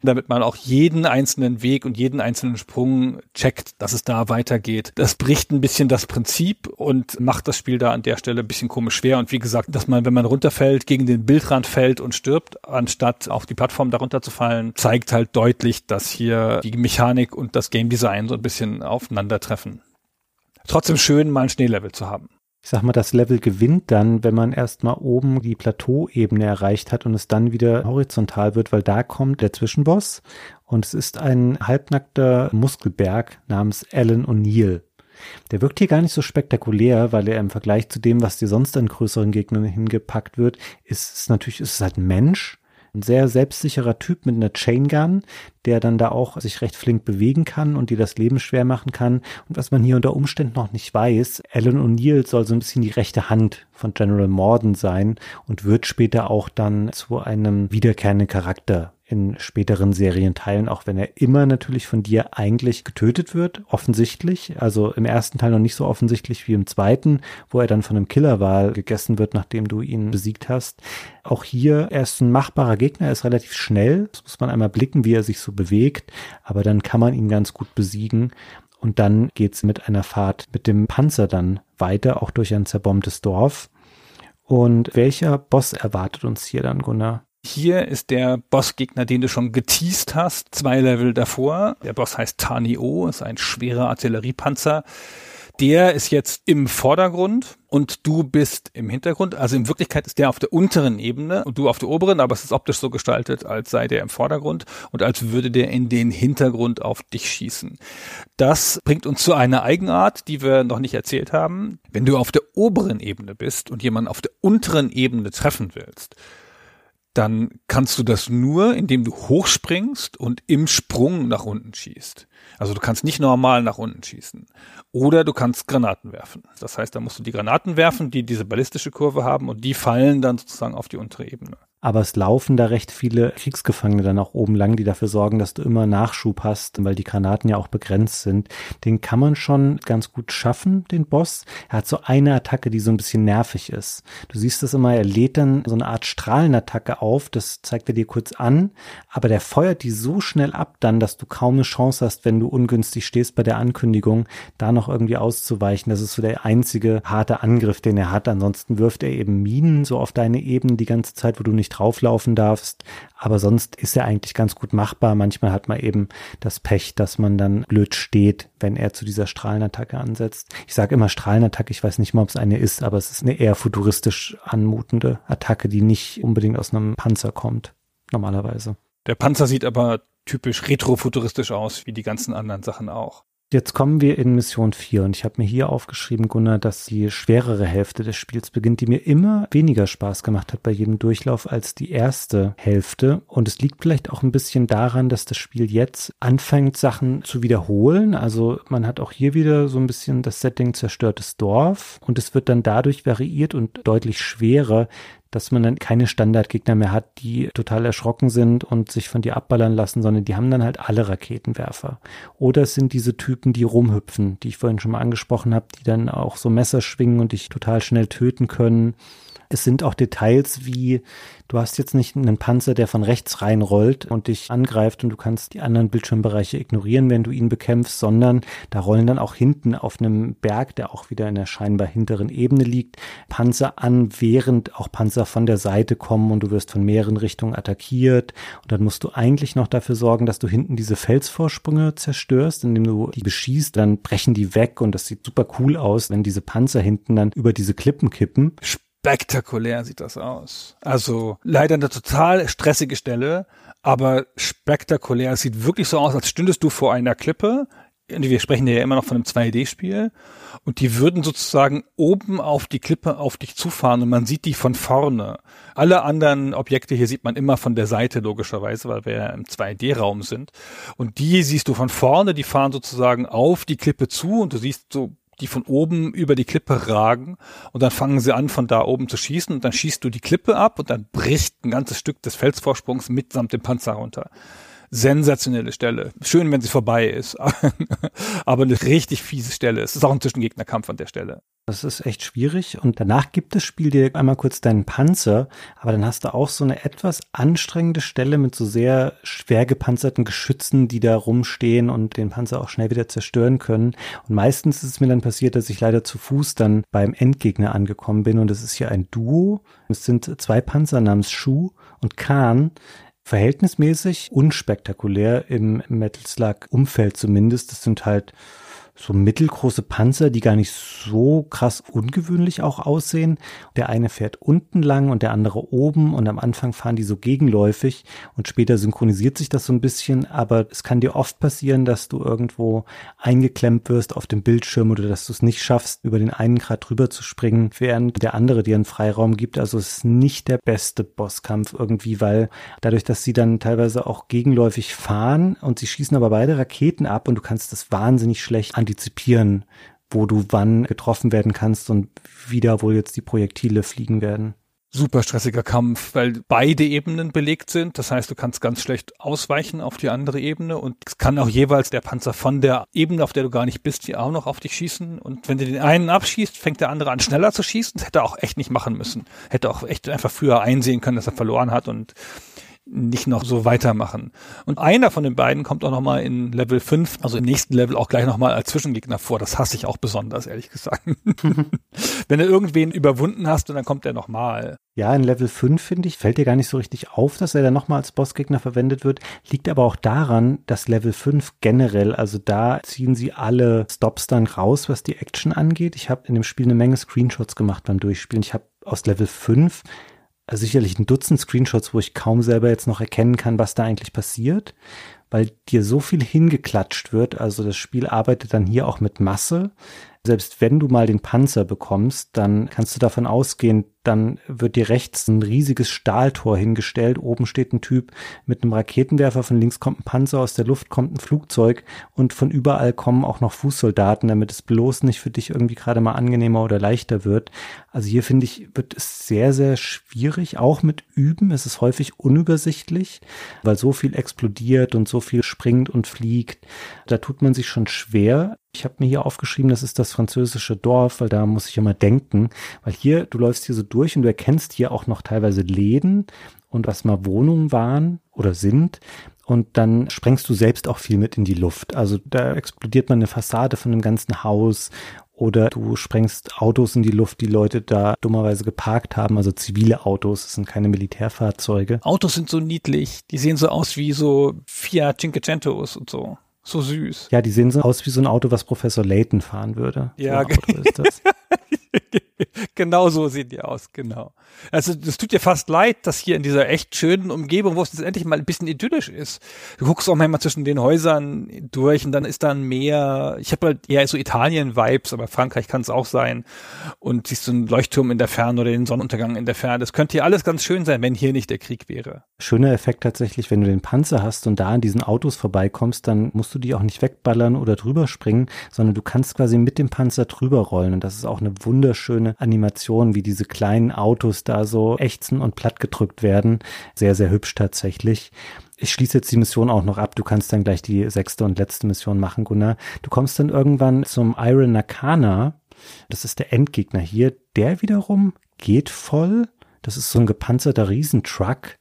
damit man auch jeden einzelnen Weg und jeden einzelnen Sprung checkt, dass es da weitergeht. Das bricht ein bisschen das Prinzip und macht das Spiel da an der Stelle ein bisschen komisch schwer. Und wie gesagt, dass man, wenn man runterfällt, gegen den Bildrand fällt und stirbt, anstatt auf die Plattform darunter zu fallen, zeigt halt deutlich, dass hier die Mechanik und das Game Design so ein bisschen aufeinandertreffen. Trotzdem schön, mal ein Schneelevel zu haben ich sag mal, das Level gewinnt dann, wenn man erstmal oben die Plateauebene erreicht hat und es dann wieder horizontal wird, weil da kommt der Zwischenboss und es ist ein halbnackter Muskelberg namens Alan O'Neill. Der wirkt hier gar nicht so spektakulär, weil er im Vergleich zu dem, was dir sonst an größeren Gegnern hingepackt wird, ist es natürlich, ist es halt ein Mensch, ein sehr selbstsicherer Typ mit einer Chain Gun, der dann da auch sich recht flink bewegen kann und dir das Leben schwer machen kann. Und was man hier unter Umständen noch nicht weiß, Alan O'Neill soll so ein bisschen die rechte Hand von General Morden sein und wird später auch dann zu einem wiederkehrenden Charakter in späteren Serienteilen, auch wenn er immer natürlich von dir eigentlich getötet wird, offensichtlich. Also im ersten Teil noch nicht so offensichtlich wie im zweiten, wo er dann von einem Killerwal gegessen wird, nachdem du ihn besiegt hast. Auch hier, er ist ein machbarer Gegner, er ist relativ schnell. Das muss man einmal blicken, wie er sich so bewegt, aber dann kann man ihn ganz gut besiegen. Und dann geht's mit einer Fahrt mit dem Panzer dann weiter, auch durch ein zerbombtes Dorf. Und welcher Boss erwartet uns hier dann, Gunnar? Hier ist der Bossgegner, den du schon geteased hast, zwei Level davor. Der Boss heißt Tani-O, ist ein schwerer Artilleriepanzer. Der ist jetzt im Vordergrund und du bist im Hintergrund. Also in Wirklichkeit ist der auf der unteren Ebene und du auf der oberen, aber es ist optisch so gestaltet, als sei der im Vordergrund und als würde der in den Hintergrund auf dich schießen. Das bringt uns zu einer Eigenart, die wir noch nicht erzählt haben. Wenn du auf der oberen Ebene bist und jemanden auf der unteren Ebene treffen willst, dann kannst du das nur, indem du hochspringst und im Sprung nach unten schießt. Also du kannst nicht normal nach unten schießen. Oder du kannst Granaten werfen. Das heißt, da musst du die Granaten werfen, die diese ballistische Kurve haben und die fallen dann sozusagen auf die untere Ebene aber es laufen da recht viele Kriegsgefangene dann auch oben lang, die dafür sorgen, dass du immer Nachschub hast, weil die Granaten ja auch begrenzt sind. Den kann man schon ganz gut schaffen, den Boss. Er hat so eine Attacke, die so ein bisschen nervig ist. Du siehst das immer, er lädt dann so eine Art Strahlenattacke auf, das zeigt er dir kurz an, aber der feuert die so schnell ab dann, dass du kaum eine Chance hast, wenn du ungünstig stehst bei der Ankündigung, da noch irgendwie auszuweichen. Das ist so der einzige harte Angriff, den er hat. Ansonsten wirft er eben Minen so auf deine Ebene die ganze Zeit, wo du nicht drauflaufen darfst. Aber sonst ist er eigentlich ganz gut machbar. Manchmal hat man eben das Pech, dass man dann blöd steht, wenn er zu dieser Strahlenattacke ansetzt. Ich sage immer Strahlenattacke, ich weiß nicht mal, ob es eine ist, aber es ist eine eher futuristisch anmutende Attacke, die nicht unbedingt aus einem Panzer kommt, normalerweise. Der Panzer sieht aber typisch retrofuturistisch aus, wie die ganzen anderen Sachen auch. Jetzt kommen wir in Mission 4 und ich habe mir hier aufgeschrieben, Gunnar, dass die schwerere Hälfte des Spiels beginnt, die mir immer weniger Spaß gemacht hat bei jedem Durchlauf als die erste Hälfte. Und es liegt vielleicht auch ein bisschen daran, dass das Spiel jetzt anfängt, Sachen zu wiederholen. Also man hat auch hier wieder so ein bisschen das Setting zerstörtes Dorf und es wird dann dadurch variiert und deutlich schwerer, dass man dann keine Standardgegner mehr hat, die total erschrocken sind und sich von dir abballern lassen, sondern die haben dann halt alle Raketenwerfer. Oder es sind diese Typen, die rumhüpfen, die ich vorhin schon mal angesprochen habe, die dann auch so Messer schwingen und dich total schnell töten können. Es sind auch Details wie, du hast jetzt nicht einen Panzer, der von rechts reinrollt und dich angreift und du kannst die anderen Bildschirmbereiche ignorieren, wenn du ihn bekämpfst, sondern da rollen dann auch hinten auf einem Berg, der auch wieder in der scheinbar hinteren Ebene liegt, Panzer an, während auch Panzer von der Seite kommen und du wirst von mehreren Richtungen attackiert. Und dann musst du eigentlich noch dafür sorgen, dass du hinten diese Felsvorsprünge zerstörst, indem du die beschießt, dann brechen die weg und das sieht super cool aus, wenn diese Panzer hinten dann über diese Klippen kippen spektakulär sieht das aus. Also leider eine total stressige Stelle, aber spektakulär. Es sieht wirklich so aus, als stündest du vor einer Klippe. Wir sprechen ja immer noch von einem 2D-Spiel. Und die würden sozusagen oben auf die Klippe auf dich zufahren und man sieht die von vorne. Alle anderen Objekte hier sieht man immer von der Seite logischerweise, weil wir ja im 2D-Raum sind. Und die siehst du von vorne, die fahren sozusagen auf die Klippe zu und du siehst so die von oben über die Klippe ragen und dann fangen sie an, von da oben zu schießen und dann schießt du die Klippe ab und dann bricht ein ganzes Stück des Felsvorsprungs mitsamt dem Panzer runter. Sensationelle Stelle. Schön, wenn sie vorbei ist, aber eine richtig fiese Stelle. Es ist auch ein Zwischengegnerkampf an der Stelle. Das ist echt schwierig. Und danach gibt es Spiel dir einmal kurz deinen Panzer, aber dann hast du auch so eine etwas anstrengende Stelle mit so sehr schwer gepanzerten Geschützen, die da rumstehen und den Panzer auch schnell wieder zerstören können. Und meistens ist es mir dann passiert, dass ich leider zu Fuß dann beim Endgegner angekommen bin. Und es ist hier ein Duo. Es sind zwei Panzer namens Shu und Khan verhältnismäßig unspektakulär im Metal Slug Umfeld zumindest. Das sind halt so mittelgroße Panzer, die gar nicht so krass ungewöhnlich auch aussehen. Der eine fährt unten lang und der andere oben und am Anfang fahren die so gegenläufig und später synchronisiert sich das so ein bisschen, aber es kann dir oft passieren, dass du irgendwo eingeklemmt wirst auf dem Bildschirm oder dass du es nicht schaffst, über den einen Grad drüber zu springen, während der andere dir einen Freiraum gibt. Also es ist nicht der beste Bosskampf irgendwie, weil dadurch, dass sie dann teilweise auch gegenläufig fahren und sie schießen aber beide Raketen ab und du kannst das wahnsinnig schlecht an antizipieren, wo du wann getroffen werden kannst und wie da wohl jetzt die Projektile fliegen werden. Super stressiger Kampf, weil beide Ebenen belegt sind. Das heißt, du kannst ganz schlecht ausweichen auf die andere Ebene und es kann auch jeweils der Panzer von der Ebene, auf der du gar nicht bist, hier auch noch auf dich schießen. Und wenn du den einen abschießt, fängt der andere an schneller zu schießen. Das hätte er auch echt nicht machen müssen. Hätte auch echt einfach früher einsehen können, dass er verloren hat und nicht noch so weitermachen. Und einer von den beiden kommt auch nochmal in Level 5, also im nächsten Level auch gleich nochmal als Zwischengegner vor. Das hasse ich auch besonders, ehrlich gesagt. Wenn du irgendwen überwunden hast und dann kommt er nochmal. Ja, in Level 5, finde ich, fällt dir gar nicht so richtig auf, dass er dann nochmal als Bossgegner verwendet wird. Liegt aber auch daran, dass Level 5 generell, also da ziehen sie alle Stops dann raus, was die Action angeht. Ich habe in dem Spiel eine Menge Screenshots gemacht beim Durchspielen. Ich habe aus Level 5 also sicherlich ein Dutzend Screenshots, wo ich kaum selber jetzt noch erkennen kann, was da eigentlich passiert, weil dir so viel hingeklatscht wird. Also das Spiel arbeitet dann hier auch mit Masse. Selbst wenn du mal den Panzer bekommst, dann kannst du davon ausgehen, dann wird dir rechts ein riesiges Stahltor hingestellt. Oben steht ein Typ mit einem Raketenwerfer, von links kommt ein Panzer, aus der Luft kommt ein Flugzeug und von überall kommen auch noch Fußsoldaten, damit es bloß nicht für dich irgendwie gerade mal angenehmer oder leichter wird. Also hier finde ich, wird es sehr, sehr schwierig, auch mit Üben. Es ist häufig unübersichtlich, weil so viel explodiert und so viel springt und fliegt. Da tut man sich schon schwer. Ich habe mir hier aufgeschrieben, das ist das französische Dorf, weil da muss ich immer denken, weil hier, du läufst hier so durch und du erkennst hier auch noch teilweise Läden und was mal Wohnungen waren oder sind. Und dann sprengst du selbst auch viel mit in die Luft. Also da explodiert man eine Fassade von einem ganzen Haus oder du sprengst Autos in die Luft, die Leute da dummerweise geparkt haben, also zivile Autos, das sind keine Militärfahrzeuge. Autos sind so niedlich, die sehen so aus wie so Fiat Cinquecentos und so. So süß. Ja, die sehen so aus wie so ein Auto, was Professor Layton fahren würde. Ja, so genau so sehen die aus, genau. Also das tut dir fast leid, dass hier in dieser echt schönen Umgebung, wo es jetzt endlich mal ein bisschen idyllisch ist. Du guckst auch manchmal zwischen den Häusern durch und dann ist dann mehr, ich habe halt eher so Italien-Vibes, aber Frankreich kann es auch sein. Und siehst du einen Leuchtturm in der Ferne oder den Sonnenuntergang in der Ferne. Das könnte hier alles ganz schön sein, wenn hier nicht der Krieg wäre. Schöner Effekt tatsächlich, wenn du den Panzer hast und da an diesen Autos vorbeikommst, dann musst du die auch nicht wegballern oder drüber springen, sondern du kannst quasi mit dem Panzer drüber rollen. Und das ist auch eine wunderschöne Animation, wie diese kleinen Autos da so ächzen und plattgedrückt werden. Sehr, sehr hübsch tatsächlich. Ich schließe jetzt die Mission auch noch ab. Du kannst dann gleich die sechste und letzte Mission machen, Gunnar. Du kommst dann irgendwann zum Iron Nakana. Das ist der Endgegner hier. Der wiederum geht voll. Das ist so ein gepanzerter Riesentruck.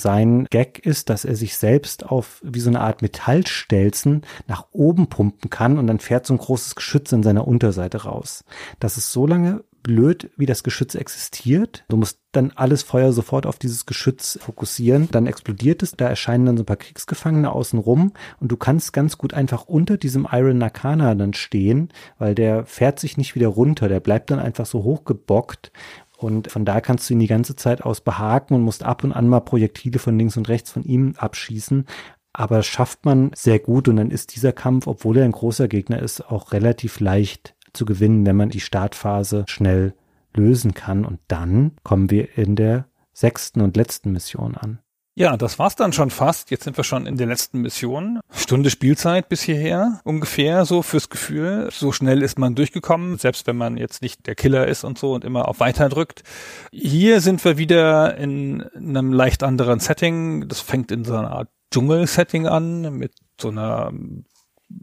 Sein Gag ist, dass er sich selbst auf wie so eine Art Metallstelzen nach oben pumpen kann und dann fährt so ein großes Geschütz in seiner Unterseite raus. Das ist so lange blöd, wie das Geschütz existiert. Du musst dann alles Feuer sofort auf dieses Geschütz fokussieren. Dann explodiert es, da erscheinen dann so ein paar Kriegsgefangene außen rum und du kannst ganz gut einfach unter diesem Iron Nakana dann stehen, weil der fährt sich nicht wieder runter, der bleibt dann einfach so hochgebockt Und von da kannst du ihn die ganze Zeit aus behaken und musst ab und an mal Projektile von links und rechts von ihm abschießen. Aber schafft man sehr gut und dann ist dieser Kampf, obwohl er ein großer Gegner ist, auch relativ leicht zu gewinnen, wenn man die Startphase schnell lösen kann. Und dann kommen wir in der sechsten und letzten Mission an. Ja, das war's dann schon fast. Jetzt sind wir schon in der letzten Mission. Stunde Spielzeit bis hierher, ungefähr so fürs Gefühl. So schnell ist man durchgekommen, selbst wenn man jetzt nicht der Killer ist und so und immer auf Weiter drückt. Hier sind wir wieder in einem leicht anderen Setting. Das fängt in so einer Art Dschungel-Setting an mit so einer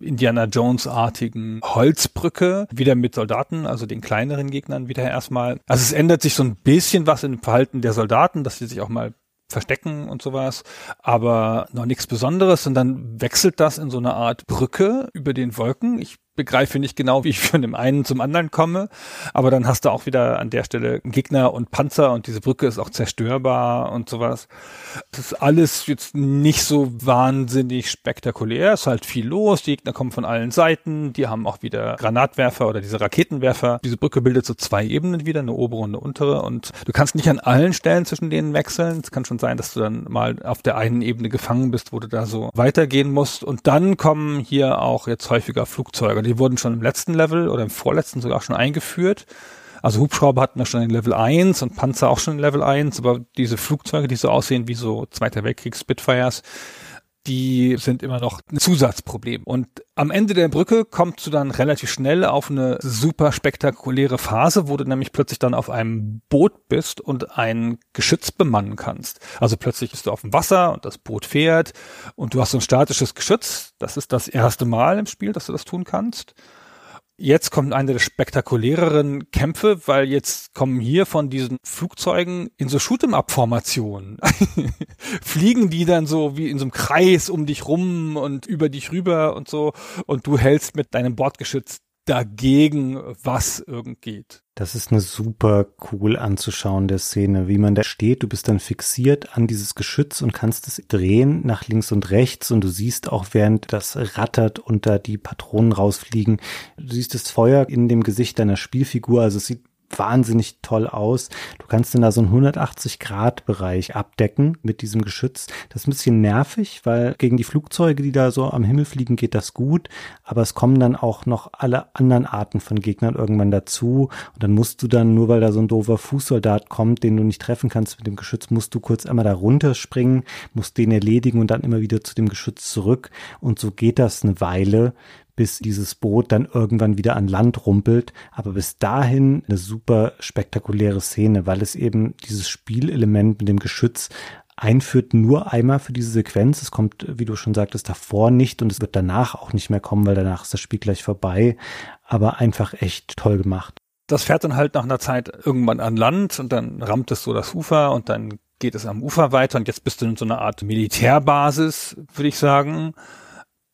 Indiana Jones-artigen Holzbrücke, wieder mit Soldaten, also den kleineren Gegnern wieder erstmal. Also es ändert sich so ein bisschen was im Verhalten der Soldaten, dass sie sich auch mal verstecken und sowas, aber noch nichts Besonderes und dann wechselt das in so eine Art Brücke über den Wolken. Ich begreife nicht genau, wie ich von dem einen zum anderen komme, aber dann hast du auch wieder an der Stelle Gegner und Panzer und diese Brücke ist auch zerstörbar und sowas. Das ist alles jetzt nicht so wahnsinnig spektakulär, es ist halt viel los, die Gegner kommen von allen Seiten, die haben auch wieder Granatwerfer oder diese Raketenwerfer. Diese Brücke bildet so zwei Ebenen wieder, eine obere und eine untere und du kannst nicht an allen Stellen zwischen denen wechseln. Es kann schon sein, dass du dann mal auf der einen Ebene gefangen bist, wo du da so weitergehen musst und dann kommen hier auch jetzt häufiger Flugzeuge die wurden schon im letzten Level oder im vorletzten sogar schon eingeführt. Also Hubschrauber hatten wir schon in Level 1 und Panzer auch schon in Level 1, aber diese Flugzeuge, die so aussehen wie so Zweiter Weltkrieg Spitfires, die sind immer noch ein Zusatzproblem. Und am Ende der Brücke kommst du dann relativ schnell auf eine super spektakuläre Phase, wo du nämlich plötzlich dann auf einem Boot bist und ein Geschütz bemannen kannst. Also plötzlich bist du auf dem Wasser und das Boot fährt und du hast so ein statisches Geschütz. Das ist das erste Mal im Spiel, dass du das tun kannst. Jetzt kommt eine der spektakuläreren Kämpfe, weil jetzt kommen hier von diesen Flugzeugen in so Shoot'em-up-Formationen. Fliegen die dann so wie in so einem Kreis um dich rum und über dich rüber und so und du hältst mit deinem Bordgeschütz dagegen, was irgend geht. Das ist eine super cool anzuschauen, der Szene, wie man da steht. Du bist dann fixiert an dieses Geschütz und kannst es drehen nach links und rechts und du siehst auch, während das rattert und da die Patronen rausfliegen, du siehst das Feuer in dem Gesicht deiner Spielfigur. Also es sieht wahnsinnig toll aus. Du kannst dann da so einen 180-Grad-Bereich abdecken mit diesem Geschütz. Das ist ein bisschen nervig, weil gegen die Flugzeuge, die da so am Himmel fliegen, geht das gut. Aber es kommen dann auch noch alle anderen Arten von Gegnern irgendwann dazu. Und dann musst du dann, nur weil da so ein doofer Fußsoldat kommt, den du nicht treffen kannst mit dem Geschütz, musst du kurz einmal da runterspringen, musst den erledigen und dann immer wieder zu dem Geschütz zurück. Und so geht das eine Weile, bis dieses Boot dann irgendwann wieder an Land rumpelt. Aber bis dahin eine super spektakuläre Szene, weil es eben dieses Spielelement mit dem Geschütz einführt nur einmal für diese Sequenz. Es kommt, wie du schon sagtest, davor nicht und es wird danach auch nicht mehr kommen, weil danach ist das Spiel gleich vorbei. Aber einfach echt toll gemacht. Das fährt dann halt nach einer Zeit irgendwann an Land und dann rammt es so das Ufer und dann geht es am Ufer weiter und jetzt bist du in so einer Art Militärbasis, würde ich sagen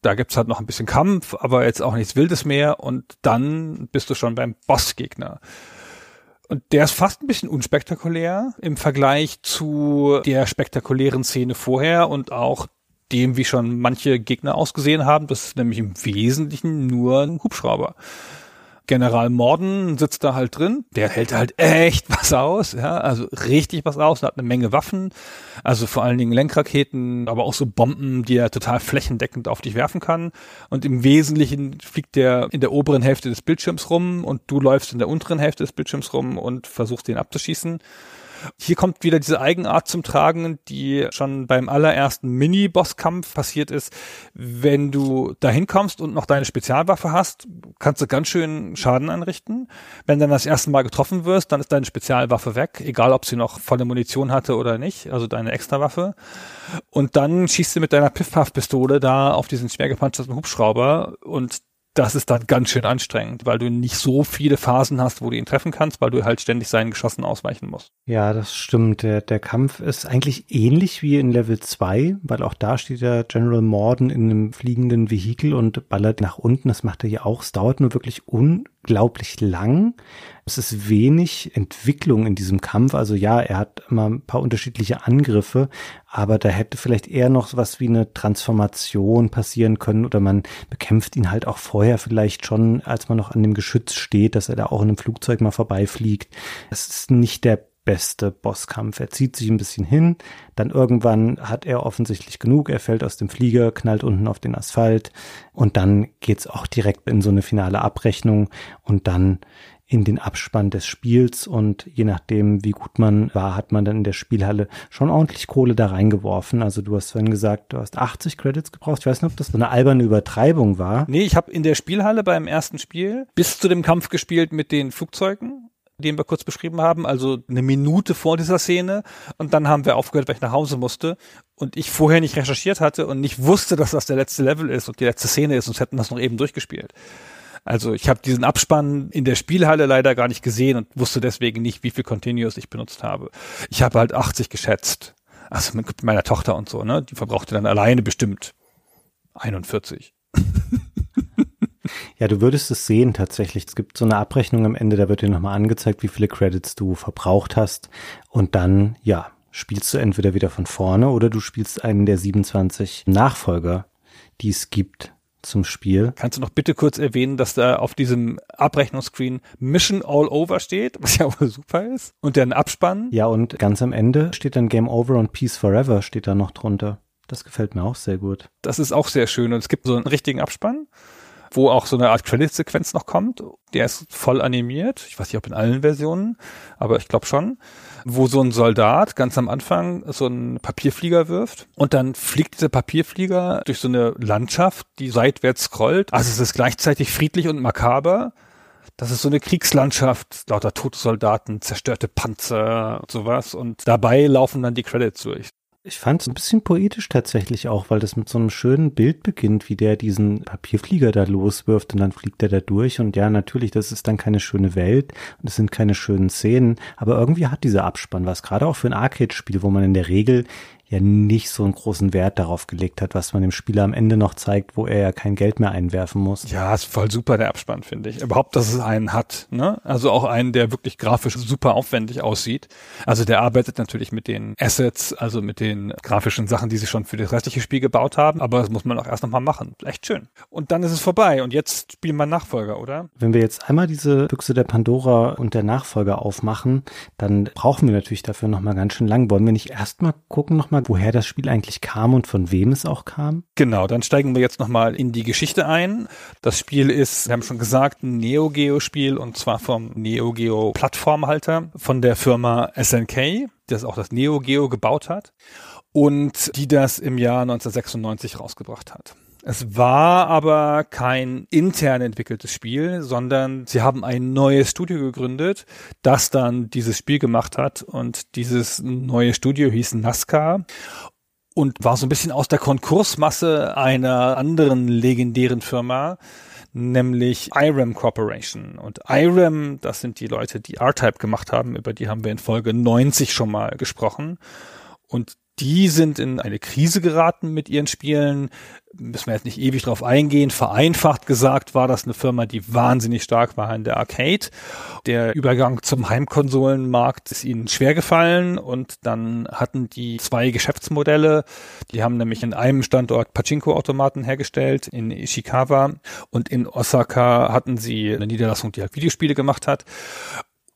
da gibt's halt noch ein bisschen Kampf, aber jetzt auch nichts Wildes mehr und dann bist du schon beim Bossgegner. Und der ist fast ein bisschen unspektakulär im Vergleich zu der spektakulären Szene vorher und auch dem, wie schon manche Gegner ausgesehen haben. Das ist nämlich im Wesentlichen nur ein Hubschrauber. General Morden sitzt da halt drin. Der hält halt echt was aus, ja, also richtig was aus, hat eine Menge Waffen, also vor allen Dingen Lenkraketen, aber auch so Bomben, die er total flächendeckend auf dich werfen kann. Und im Wesentlichen fliegt der in der oberen Hälfte des Bildschirms rum und du läufst in der unteren Hälfte des Bildschirms rum und versuchst den abzuschießen. Hier kommt wieder diese Eigenart zum Tragen, die schon beim allerersten Mini-Bosskampf passiert ist. Wenn du dahin kommst und noch deine Spezialwaffe hast, kannst du ganz schön Schaden anrichten. Wenn dann das erste Mal getroffen wirst, dann ist deine Spezialwaffe weg, egal ob sie noch volle Munition hatte oder nicht, also deine Extrawaffe. Und dann schießt du mit deiner Piff-Paff-Pistole da auf diesen schwer gepanzerten Hubschrauber und das ist dann ganz schön anstrengend, weil du nicht so viele Phasen hast, wo du ihn treffen kannst, weil du halt ständig seinen Geschossen ausweichen musst. Ja, das stimmt. Der, der Kampf ist eigentlich ähnlich wie in Level 2, weil auch da steht der General Morden in einem fliegenden Vehikel und ballert nach unten. Das macht er hier auch. Es dauert nur wirklich un unglaublich lang. Es ist wenig Entwicklung in diesem Kampf. Also ja, er hat immer ein paar unterschiedliche Angriffe, aber da hätte vielleicht eher noch was wie eine Transformation passieren können oder man bekämpft ihn halt auch vorher vielleicht schon, als man noch an dem Geschütz steht, dass er da auch in einem Flugzeug mal vorbeifliegt. Es ist nicht der beste Bosskampf. Er zieht sich ein bisschen hin, dann irgendwann hat er offensichtlich genug, er fällt aus dem Flieger, knallt unten auf den Asphalt und dann geht's auch direkt in so eine finale Abrechnung und dann in den Abspann des Spiels und je nachdem, wie gut man war, hat man dann in der Spielhalle schon ordentlich Kohle da reingeworfen. Also du hast vorhin gesagt, du hast 80 Credits gebraucht. Ich weiß nicht, ob das so eine alberne Übertreibung war. Nee, ich habe in der Spielhalle beim ersten Spiel bis zu dem Kampf gespielt mit den Flugzeugen den wir kurz beschrieben haben, also eine Minute vor dieser Szene. Und dann haben wir aufgehört, weil ich nach Hause musste und ich vorher nicht recherchiert hatte und nicht wusste, dass das der letzte Level ist und die letzte Szene ist, sonst hätten das noch eben durchgespielt. Also ich habe diesen Abspann in der Spielhalle leider gar nicht gesehen und wusste deswegen nicht, wie viel Continuous ich benutzt habe. Ich habe halt 80 geschätzt. Also mit meiner Tochter und so, ne? Die verbrauchte dann alleine bestimmt 41. Ja, du würdest es sehen tatsächlich. Es gibt so eine Abrechnung am Ende, da wird dir nochmal angezeigt, wie viele Credits du verbraucht hast. Und dann, ja, spielst du entweder wieder von vorne oder du spielst einen der 27 Nachfolger, die es gibt zum Spiel. Kannst du noch bitte kurz erwähnen, dass da auf diesem Abrechnungsscreen Mission All Over steht, was ja auch super ist, und dann Abspann? Ja, und ganz am Ende steht dann Game Over und Peace Forever steht da noch drunter. Das gefällt mir auch sehr gut. Das ist auch sehr schön und es gibt so einen richtigen Abspann, wo auch so eine Art Credit-Sequenz noch kommt. Der ist voll animiert. Ich weiß nicht, ob in allen Versionen, aber ich glaube schon wo so ein Soldat ganz am Anfang so einen Papierflieger wirft und dann fliegt dieser Papierflieger durch so eine Landschaft, die seitwärts scrollt. Also es ist gleichzeitig friedlich und makaber. Das ist so eine Kriegslandschaft, lauter tote Soldaten, zerstörte Panzer sowas. Und dabei laufen dann die Credits durch. Ich fand es ein bisschen poetisch tatsächlich auch, weil das mit so einem schönen Bild beginnt, wie der diesen Papierflieger da loswirft und dann fliegt er da durch. Und ja, natürlich, das ist dann keine schöne Welt und es sind keine schönen Szenen, aber irgendwie hat dieser Abspann was, gerade auch für ein Arcade-Spiel, wo man in der Regel ja nicht so einen großen Wert darauf gelegt hat, was man dem Spieler am Ende noch zeigt, wo er ja kein Geld mehr einwerfen muss. Ja, ist voll super der Abspann, finde ich. Überhaupt, dass es einen hat, ne? Also auch einen, der wirklich grafisch super aufwendig aussieht. Also der arbeitet natürlich mit den Assets, also mit den grafischen Sachen, die sie schon für das restliche Spiel gebaut haben, aber das muss man auch erst nochmal machen. Echt schön. Und dann ist es vorbei und jetzt spielen wir Nachfolger, oder? Wenn wir jetzt einmal diese Büchse der Pandora und der Nachfolger aufmachen, dann brauchen wir natürlich dafür nochmal ganz schön lang. Wollen wir nicht erstmal gucken nochmal mal, woher das Spiel eigentlich kam und von wem es auch kam? Genau, dann steigen wir jetzt nochmal in die Geschichte ein. Das Spiel ist, wir haben schon gesagt, ein Neo Geo Spiel und zwar vom Neo Geo Plattformhalter von der Firma SNK, das auch das Neo Geo gebaut hat und die das im Jahr 1996 rausgebracht hat. Es war aber kein intern entwickeltes Spiel, sondern sie haben ein neues Studio gegründet, das dann dieses Spiel gemacht hat und dieses neue Studio hieß NASCAR und war so ein bisschen aus der Konkursmasse einer anderen legendären Firma, nämlich IRAM Corporation. Und IRAM, das sind die Leute, die R-Type gemacht haben, über die haben wir in Folge 90 schon mal gesprochen. Und die sind in eine Krise geraten mit ihren Spielen. Müssen wir jetzt nicht ewig drauf eingehen. Vereinfacht gesagt war das eine Firma, die wahnsinnig stark war in der Arcade. Der Übergang zum Heimkonsolenmarkt ist ihnen schwer gefallen und dann hatten die zwei Geschäftsmodelle. Die haben nämlich in einem Standort Pachinko-Automaten hergestellt, in Ishikawa und in Osaka hatten sie eine Niederlassung, die halt Videospiele gemacht hat.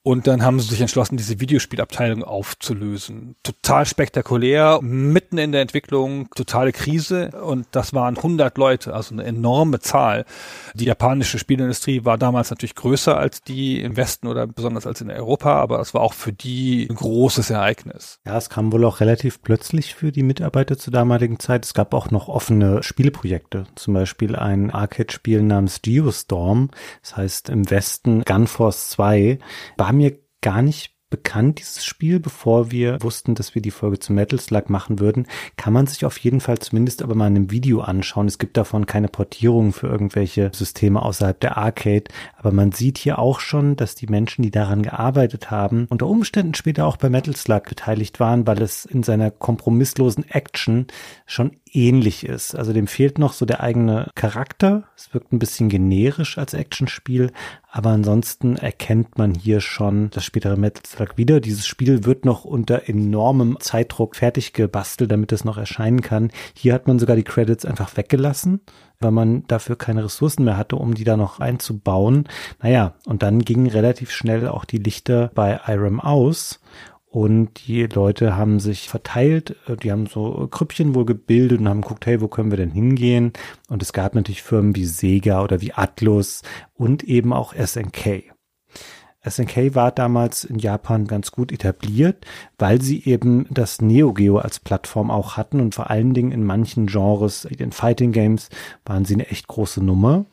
Und dann haben sie sich entschlossen, diese Videospielabteilung aufzulösen. Total spektakulär, mitten in der Entwicklung, totale Krise. Und das waren 100 Leute, also eine enorme Zahl. Die japanische Spielindustrie war damals natürlich größer als die im Westen oder besonders als in Europa, aber es war auch für die ein großes Ereignis. Ja, es kam wohl auch relativ plötzlich für die Mitarbeiter zur damaligen Zeit. Es gab auch noch offene Spieleprojekte, zum Beispiel ein Arcade-Spiel namens Geostorm. Das heißt im Westen Gunforce 2. War war mir gar nicht bekannt, dieses Spiel, bevor wir wussten, dass wir die Folge zu Metal Slug machen würden. Kann man sich auf jeden Fall zumindest aber mal in einem Video anschauen. Es gibt davon keine Portierungen für irgendwelche Systeme außerhalb der Arcade. Aber man sieht hier auch schon, dass die Menschen, die daran gearbeitet haben, unter Umständen später auch bei Metal Slug beteiligt waren, weil es in seiner kompromisslosen Action schon ähnlich ist. Also dem fehlt noch so der eigene Charakter. Es wirkt ein bisschen generisch als Actionspiel, aber ansonsten erkennt man hier schon das spätere Metal Slug wieder. Dieses Spiel wird noch unter enormem Zeitdruck fertig gebastelt, damit es noch erscheinen kann. Hier hat man sogar die Credits einfach weggelassen, weil man dafür keine Ressourcen mehr hatte, um die da noch einzubauen. Naja, und dann gingen relativ schnell auch die Lichter bei IRAM aus. Und die Leute haben sich verteilt, äh, die haben so Krüppchen wohl gebildet und haben geguckt, hey, wo können wir denn hingehen? Und es gab natürlich Firmen wie Sega oder wie Atlus und eben auch SNK. SNK war damals in Japan ganz gut etabliert, weil sie eben das Neo Geo als Plattform auch hatten und vor allen Dingen in manchen Genres, den Fighting Games, waren sie eine echt große Nummer.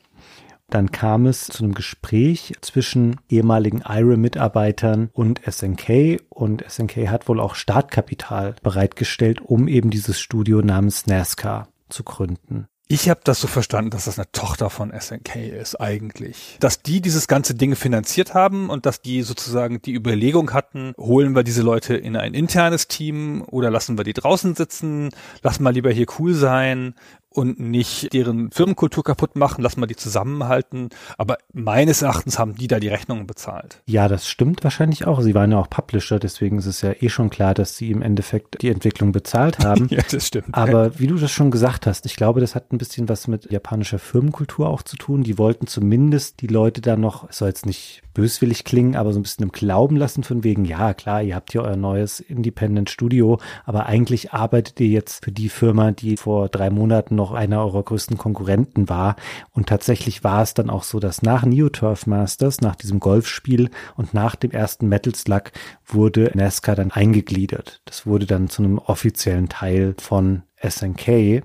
Dann kam es zu einem Gespräch zwischen ehemaligen IRA-Mitarbeitern und SNK und SNK hat wohl auch Startkapital bereitgestellt, um eben dieses Studio namens NASCAR zu gründen. Ich habe das so verstanden, dass das eine Tochter von SNK ist eigentlich. Dass die dieses ganze Ding finanziert haben und dass die sozusagen die Überlegung hatten, holen wir diese Leute in ein internes Team oder lassen wir die draußen sitzen, lassen wir lieber hier cool sein, und nicht deren Firmenkultur kaputt machen, lassen wir die zusammenhalten. Aber meines Erachtens haben die da die Rechnungen bezahlt. Ja, das stimmt wahrscheinlich auch. Sie waren ja auch Publisher, deswegen ist es ja eh schon klar, dass sie im Endeffekt die Entwicklung bezahlt haben. ja, das stimmt. Aber wie du das schon gesagt hast, ich glaube, das hat ein bisschen was mit japanischer Firmenkultur auch zu tun. Die wollten zumindest die Leute da noch, es soll jetzt nicht böswillig klingen, aber so ein bisschen im Glauben lassen von wegen, ja klar, ihr habt hier euer neues Independent Studio, aber eigentlich arbeitet ihr jetzt für die Firma, die vor drei Monaten noch einer eurer größten Konkurrenten war. Und tatsächlich war es dann auch so, dass nach Neo Turf Masters, nach diesem Golfspiel und nach dem ersten Metal Slug wurde NASCAR dann eingegliedert. Das wurde dann zu einem offiziellen Teil von SNK.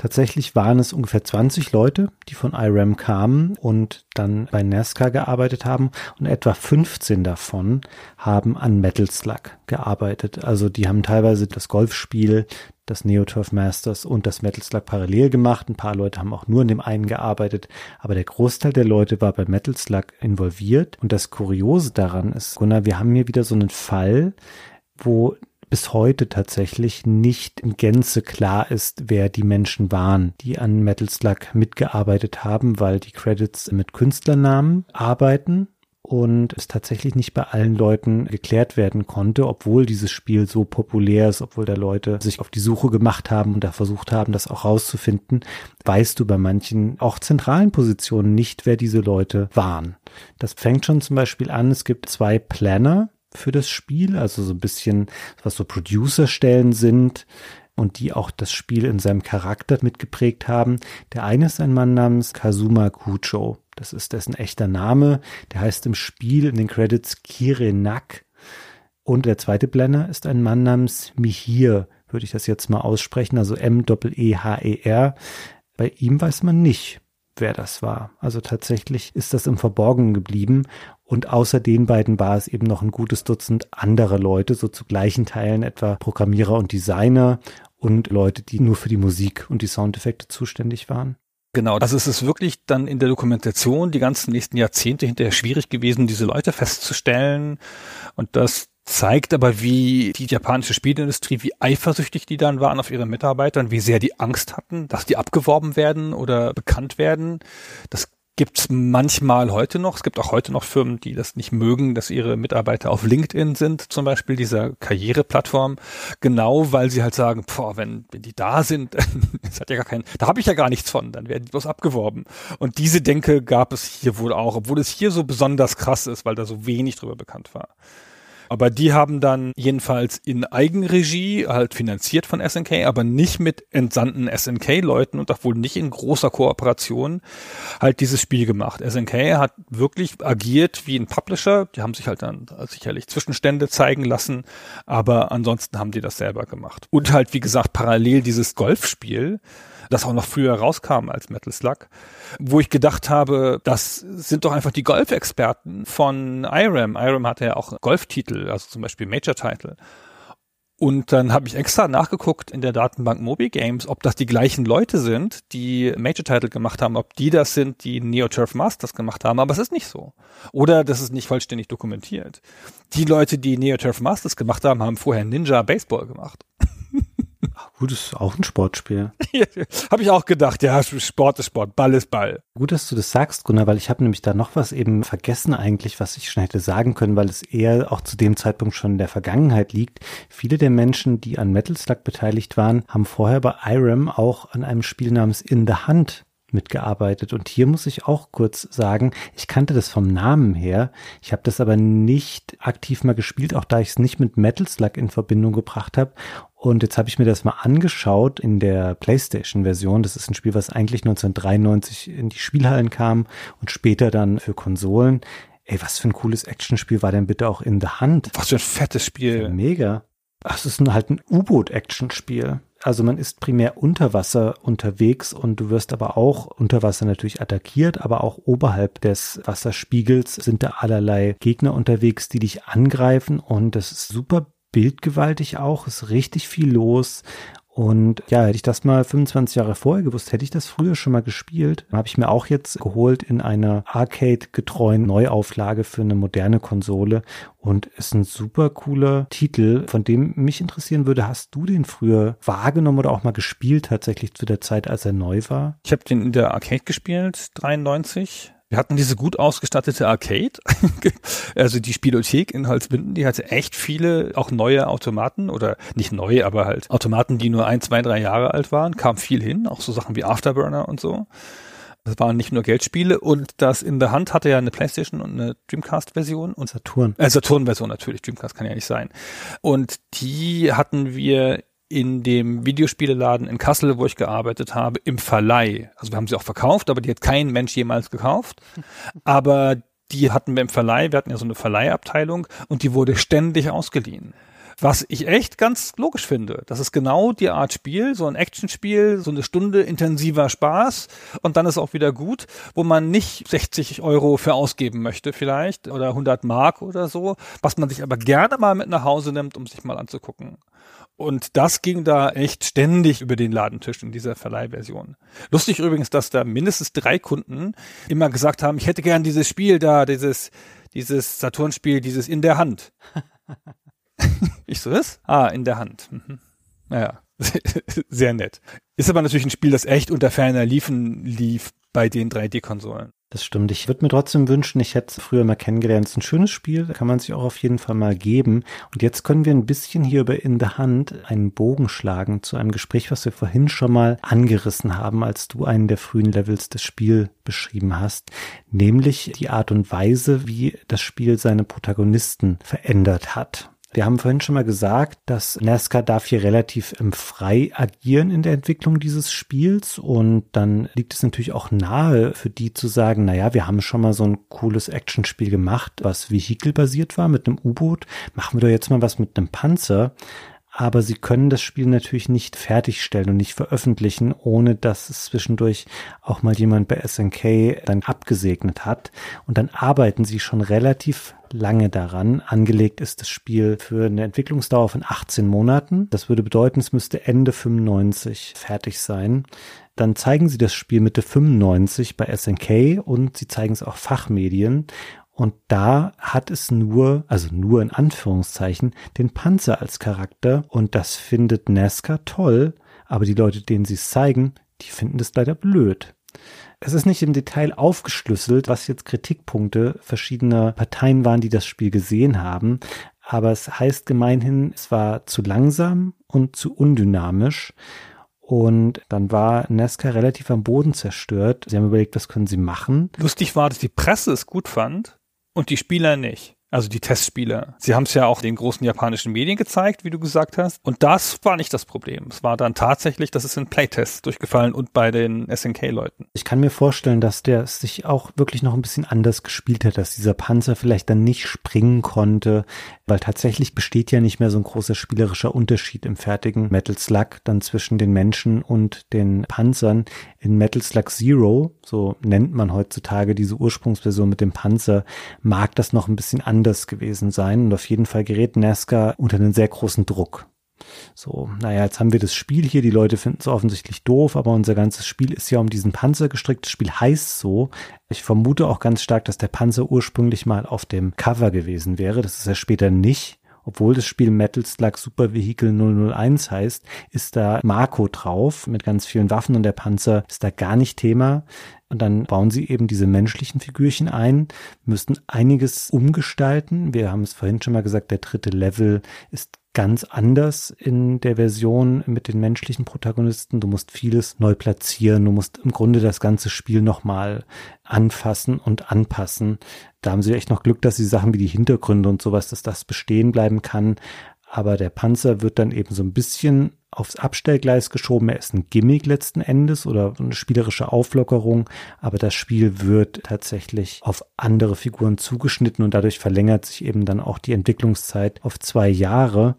Tatsächlich waren es ungefähr 20 Leute, die von IRAM kamen und dann bei NASCAR gearbeitet haben und etwa 15 davon haben an Metal Slug gearbeitet. Also die haben teilweise das Golfspiel, das Neoturf Masters und das Metal Slug parallel gemacht. Ein paar Leute haben auch nur in dem einen gearbeitet, aber der Großteil der Leute war bei Metal Slug involviert. Und das Kuriose daran ist, Gunnar, wir haben hier wieder so einen Fall, wo bis heute tatsächlich nicht in Gänze klar ist, wer die Menschen waren, die an Metal Slug mitgearbeitet haben, weil die Credits mit Künstlernamen arbeiten und es tatsächlich nicht bei allen Leuten geklärt werden konnte, obwohl dieses Spiel so populär ist, obwohl da Leute sich auf die Suche gemacht haben und da versucht haben, das auch rauszufinden, weißt du bei manchen auch zentralen Positionen nicht, wer diese Leute waren. Das fängt schon zum Beispiel an, es gibt zwei Planner, für das Spiel, also so ein bisschen, was so Producer-Stellen sind und die auch das Spiel in seinem Charakter mitgeprägt haben. Der eine ist ein Mann namens Kazuma Kucho. Das ist dessen echter Name. Der heißt im Spiel in den Credits Kirenak. Und der zweite Blender ist ein Mann namens Mihir, würde ich das jetzt mal aussprechen, also M-E-H-E-R. Bei ihm weiß man nicht, wer das war. Also tatsächlich ist das im Verborgenen geblieben und außer den beiden war es eben noch ein gutes Dutzend andere Leute, so zu gleichen Teilen etwa Programmierer und Designer und Leute, die nur für die Musik und die Soundeffekte zuständig waren. Genau, also es ist wirklich dann in der Dokumentation die ganzen nächsten Jahrzehnte hinterher schwierig gewesen, diese Leute festzustellen. Und das zeigt aber, wie die japanische Spielindustrie, wie eifersüchtig die dann waren auf ihre Mitarbeiter und wie sehr die Angst hatten, dass die abgeworben werden oder bekannt werden. Das gibt's manchmal heute noch. Es gibt auch heute noch Firmen, die das nicht mögen, dass ihre Mitarbeiter auf LinkedIn sind, zum Beispiel dieser Karriereplattform. Genau, weil sie halt sagen, boah, wenn, wenn die da sind, das hat ja gar keinen, da habe ich ja gar nichts von, dann werden die bloß abgeworben. Und diese Denke gab es hier wohl auch, obwohl es hier so besonders krass ist, weil da so wenig drüber bekannt war. Aber die haben dann jedenfalls in Eigenregie, halt finanziert von SNK, aber nicht mit entsandten SNK-Leuten und auch wohl nicht in großer Kooperation, halt dieses Spiel gemacht. SNK hat wirklich agiert wie ein Publisher. Die haben sich halt dann sicherlich Zwischenstände zeigen lassen, aber ansonsten haben die das selber gemacht. Und halt, wie gesagt, parallel dieses Golfspiel, das auch noch früher rauskam als Metal Slug, wo ich gedacht habe, das sind doch einfach die Golfexperten von IRAM. IRAM hatte ja auch Golftitel, also zum Beispiel Major Title. Und dann habe ich extra nachgeguckt in der Datenbank Moby Games, ob das die gleichen Leute sind, die Major Title gemacht haben, ob die das sind, die Neo Turf Masters gemacht haben, aber es ist nicht so. Oder das ist nicht vollständig dokumentiert. Die Leute, die Neo Turf Masters gemacht haben, haben vorher Ninja Baseball gemacht. Gut, ist auch ein Sportspiel. habe ich auch gedacht, ja, Sport ist Sport, Ball ist Ball. Gut, dass du das sagst, Gunnar, weil ich habe nämlich da noch was eben vergessen eigentlich, was ich schon hätte sagen können, weil es eher auch zu dem Zeitpunkt schon in der Vergangenheit liegt. Viele der Menschen, die an Metal Slug beteiligt waren, haben vorher bei IRAM auch an einem Spiel namens In the Hand mitgearbeitet. Und hier muss ich auch kurz sagen, ich kannte das vom Namen her. Ich habe das aber nicht aktiv mal gespielt, auch da ich es nicht mit Metal Slug in Verbindung gebracht habe. Und jetzt habe ich mir das mal angeschaut in der PlayStation-Version. Das ist ein Spiel, was eigentlich 1993 in die Spielhallen kam und später dann für Konsolen. Ey, was für ein cooles Actionspiel war denn bitte auch in der Hand? Was für ein fettes Spiel. Mega. Ach, es ist halt ein U-Boot-Action-Spiel. Also man ist primär unter Wasser unterwegs und du wirst aber auch unter Wasser natürlich attackiert, aber auch oberhalb des Wasserspiegels sind da allerlei Gegner unterwegs, die dich angreifen und das ist super bildgewaltig auch, ist richtig viel los und ja, hätte ich das mal 25 Jahre vorher gewusst, hätte ich das früher schon mal gespielt. Habe ich mir auch jetzt geholt in einer Arcade-getreuen Neuauflage für eine moderne Konsole. Und ist ein super cooler Titel, von dem mich interessieren würde, hast du den früher wahrgenommen oder auch mal gespielt tatsächlich zu der Zeit, als er neu war? Ich habe den in der Arcade gespielt, 93 wir hatten diese gut ausgestattete Arcade, also die Spielothek in Holzbinden, die hatte echt viele, auch neue Automaten oder nicht neue, aber halt Automaten, die nur ein, zwei, drei Jahre alt waren, kam viel hin, auch so Sachen wie Afterburner und so. Das waren nicht nur Geldspiele und das in der Hand hatte ja eine Playstation und eine Dreamcast-Version und Saturn. Äh, Saturn-Version natürlich, Dreamcast kann ja nicht sein. Und die hatten wir in dem Videospieleladen in Kassel, wo ich gearbeitet habe, im Verleih. Also wir haben sie auch verkauft, aber die hat kein Mensch jemals gekauft. Aber die hatten wir im Verleih, wir hatten ja so eine Verleihabteilung und die wurde ständig ausgeliehen. Was ich echt ganz logisch finde. Das ist genau die Art Spiel, so ein Actionspiel, so eine Stunde intensiver Spaß und dann ist auch wieder gut, wo man nicht 60 Euro für ausgeben möchte vielleicht oder 100 Mark oder so, was man sich aber gerne mal mit nach Hause nimmt, um sich mal anzugucken. Und das ging da echt ständig über den Ladentisch in dieser Verleihversion. Lustig übrigens, dass da mindestens drei Kunden immer gesagt haben, ich hätte gern dieses Spiel da, dieses, dieses Saturn-Spiel, dieses in der Hand. ich so, was? Ah, in der Hand. Mhm. Naja, sehr nett. Ist aber natürlich ein Spiel, das echt unter ferner Liefen lief bei den 3D-Konsolen. Das stimmt. Ich würde mir trotzdem wünschen, ich hätte es früher mal kennengelernt. Es ist ein schönes Spiel, kann man sich auch auf jeden Fall mal geben. Und jetzt können wir ein bisschen hier über In the Hand einen Bogen schlagen zu einem Gespräch, was wir vorhin schon mal angerissen haben, als du einen der frühen Levels des Spiels beschrieben hast, nämlich die Art und Weise, wie das Spiel seine Protagonisten verändert hat. Wir haben vorhin schon mal gesagt, dass NASCAR darf hier relativ ähm, frei agieren in der Entwicklung dieses Spiels. Und dann liegt es natürlich auch nahe für die zu sagen, naja, wir haben schon mal so ein cooles Actionspiel gemacht, was vehikelbasiert war mit einem U-Boot, machen wir doch jetzt mal was mit einem Panzer aber sie können das Spiel natürlich nicht fertigstellen und nicht veröffentlichen, ohne dass es zwischendurch auch mal jemand bei SNK dann abgesegnet hat. Und dann arbeiten sie schon relativ lange daran. Angelegt ist das Spiel für eine Entwicklungsdauer von 18 Monaten. Das würde bedeuten, es müsste Ende 95 fertig sein. Dann zeigen sie das Spiel Mitte 95 bei SNK und sie zeigen es auch Fachmedien. Und da hat es nur, also nur in Anführungszeichen, den Panzer als Charakter. Und das findet NASCAR toll. Aber die Leute, denen sie es zeigen, die finden das leider blöd. Es ist nicht im Detail aufgeschlüsselt, was jetzt Kritikpunkte verschiedener Parteien waren, die das Spiel gesehen haben. Aber es heißt gemeinhin, es war zu langsam und zu undynamisch. Und dann war Nesca relativ am Boden zerstört. Sie haben überlegt, was können sie machen. Lustig war, dass die Presse es gut fand und die Spieler nicht. Also die Testspieler. Sie haben es ja auch den großen japanischen Medien gezeigt, wie du gesagt hast. Und das war nicht das Problem. Es war dann tatsächlich, dass es in Playtests durchgefallen und bei den SNK-Leuten. Ich kann mir vorstellen, dass der sich auch wirklich noch ein bisschen anders gespielt hat, dass dieser Panzer vielleicht dann nicht springen konnte, weil tatsächlich besteht ja nicht mehr so ein großer spielerischer Unterschied im fertigen Metal Slug dann zwischen den Menschen und den Panzern. In Metal Slug Zero, so nennt man heutzutage diese Ursprungsversion mit dem Panzer, mag das noch ein bisschen anders gewesen sein. Und auf jeden Fall gerät NASCAR unter einen sehr großen Druck. So, naja, jetzt haben wir das Spiel hier. Die Leute finden es offensichtlich doof, aber unser ganzes Spiel ist ja um diesen Panzer gestrickt. Das Spiel heißt so. Ich vermute auch ganz stark, dass der Panzer ursprünglich mal auf dem Cover gewesen wäre. Das ist er später nicht obwohl das Spiel Metal Slug Super Vehicle 001 heißt, ist da Marco drauf mit ganz vielen Waffen und der Panzer ist da gar nicht Thema. Und dann bauen sie eben diese menschlichen Figürchen ein, müssen einiges umgestalten. Wir haben es vorhin schon mal gesagt, der dritte Level ist ganz anders in der Version mit den menschlichen Protagonisten. Du musst vieles neu platzieren. Du musst im Grunde das ganze Spiel nochmal anfassen und anpassen. Da haben sie echt noch Glück, dass sie Sachen wie die Hintergründe und sowas, dass das bestehen bleiben kann. Aber der Panzer wird dann eben so ein bisschen aufs Abstellgleis geschoben. Er ist ein Gimmick letzten Endes oder eine spielerische Auflockerung, aber das Spiel wird tatsächlich auf andere Figuren zugeschnitten und dadurch verlängert sich eben dann auch die Entwicklungszeit auf zwei Jahre.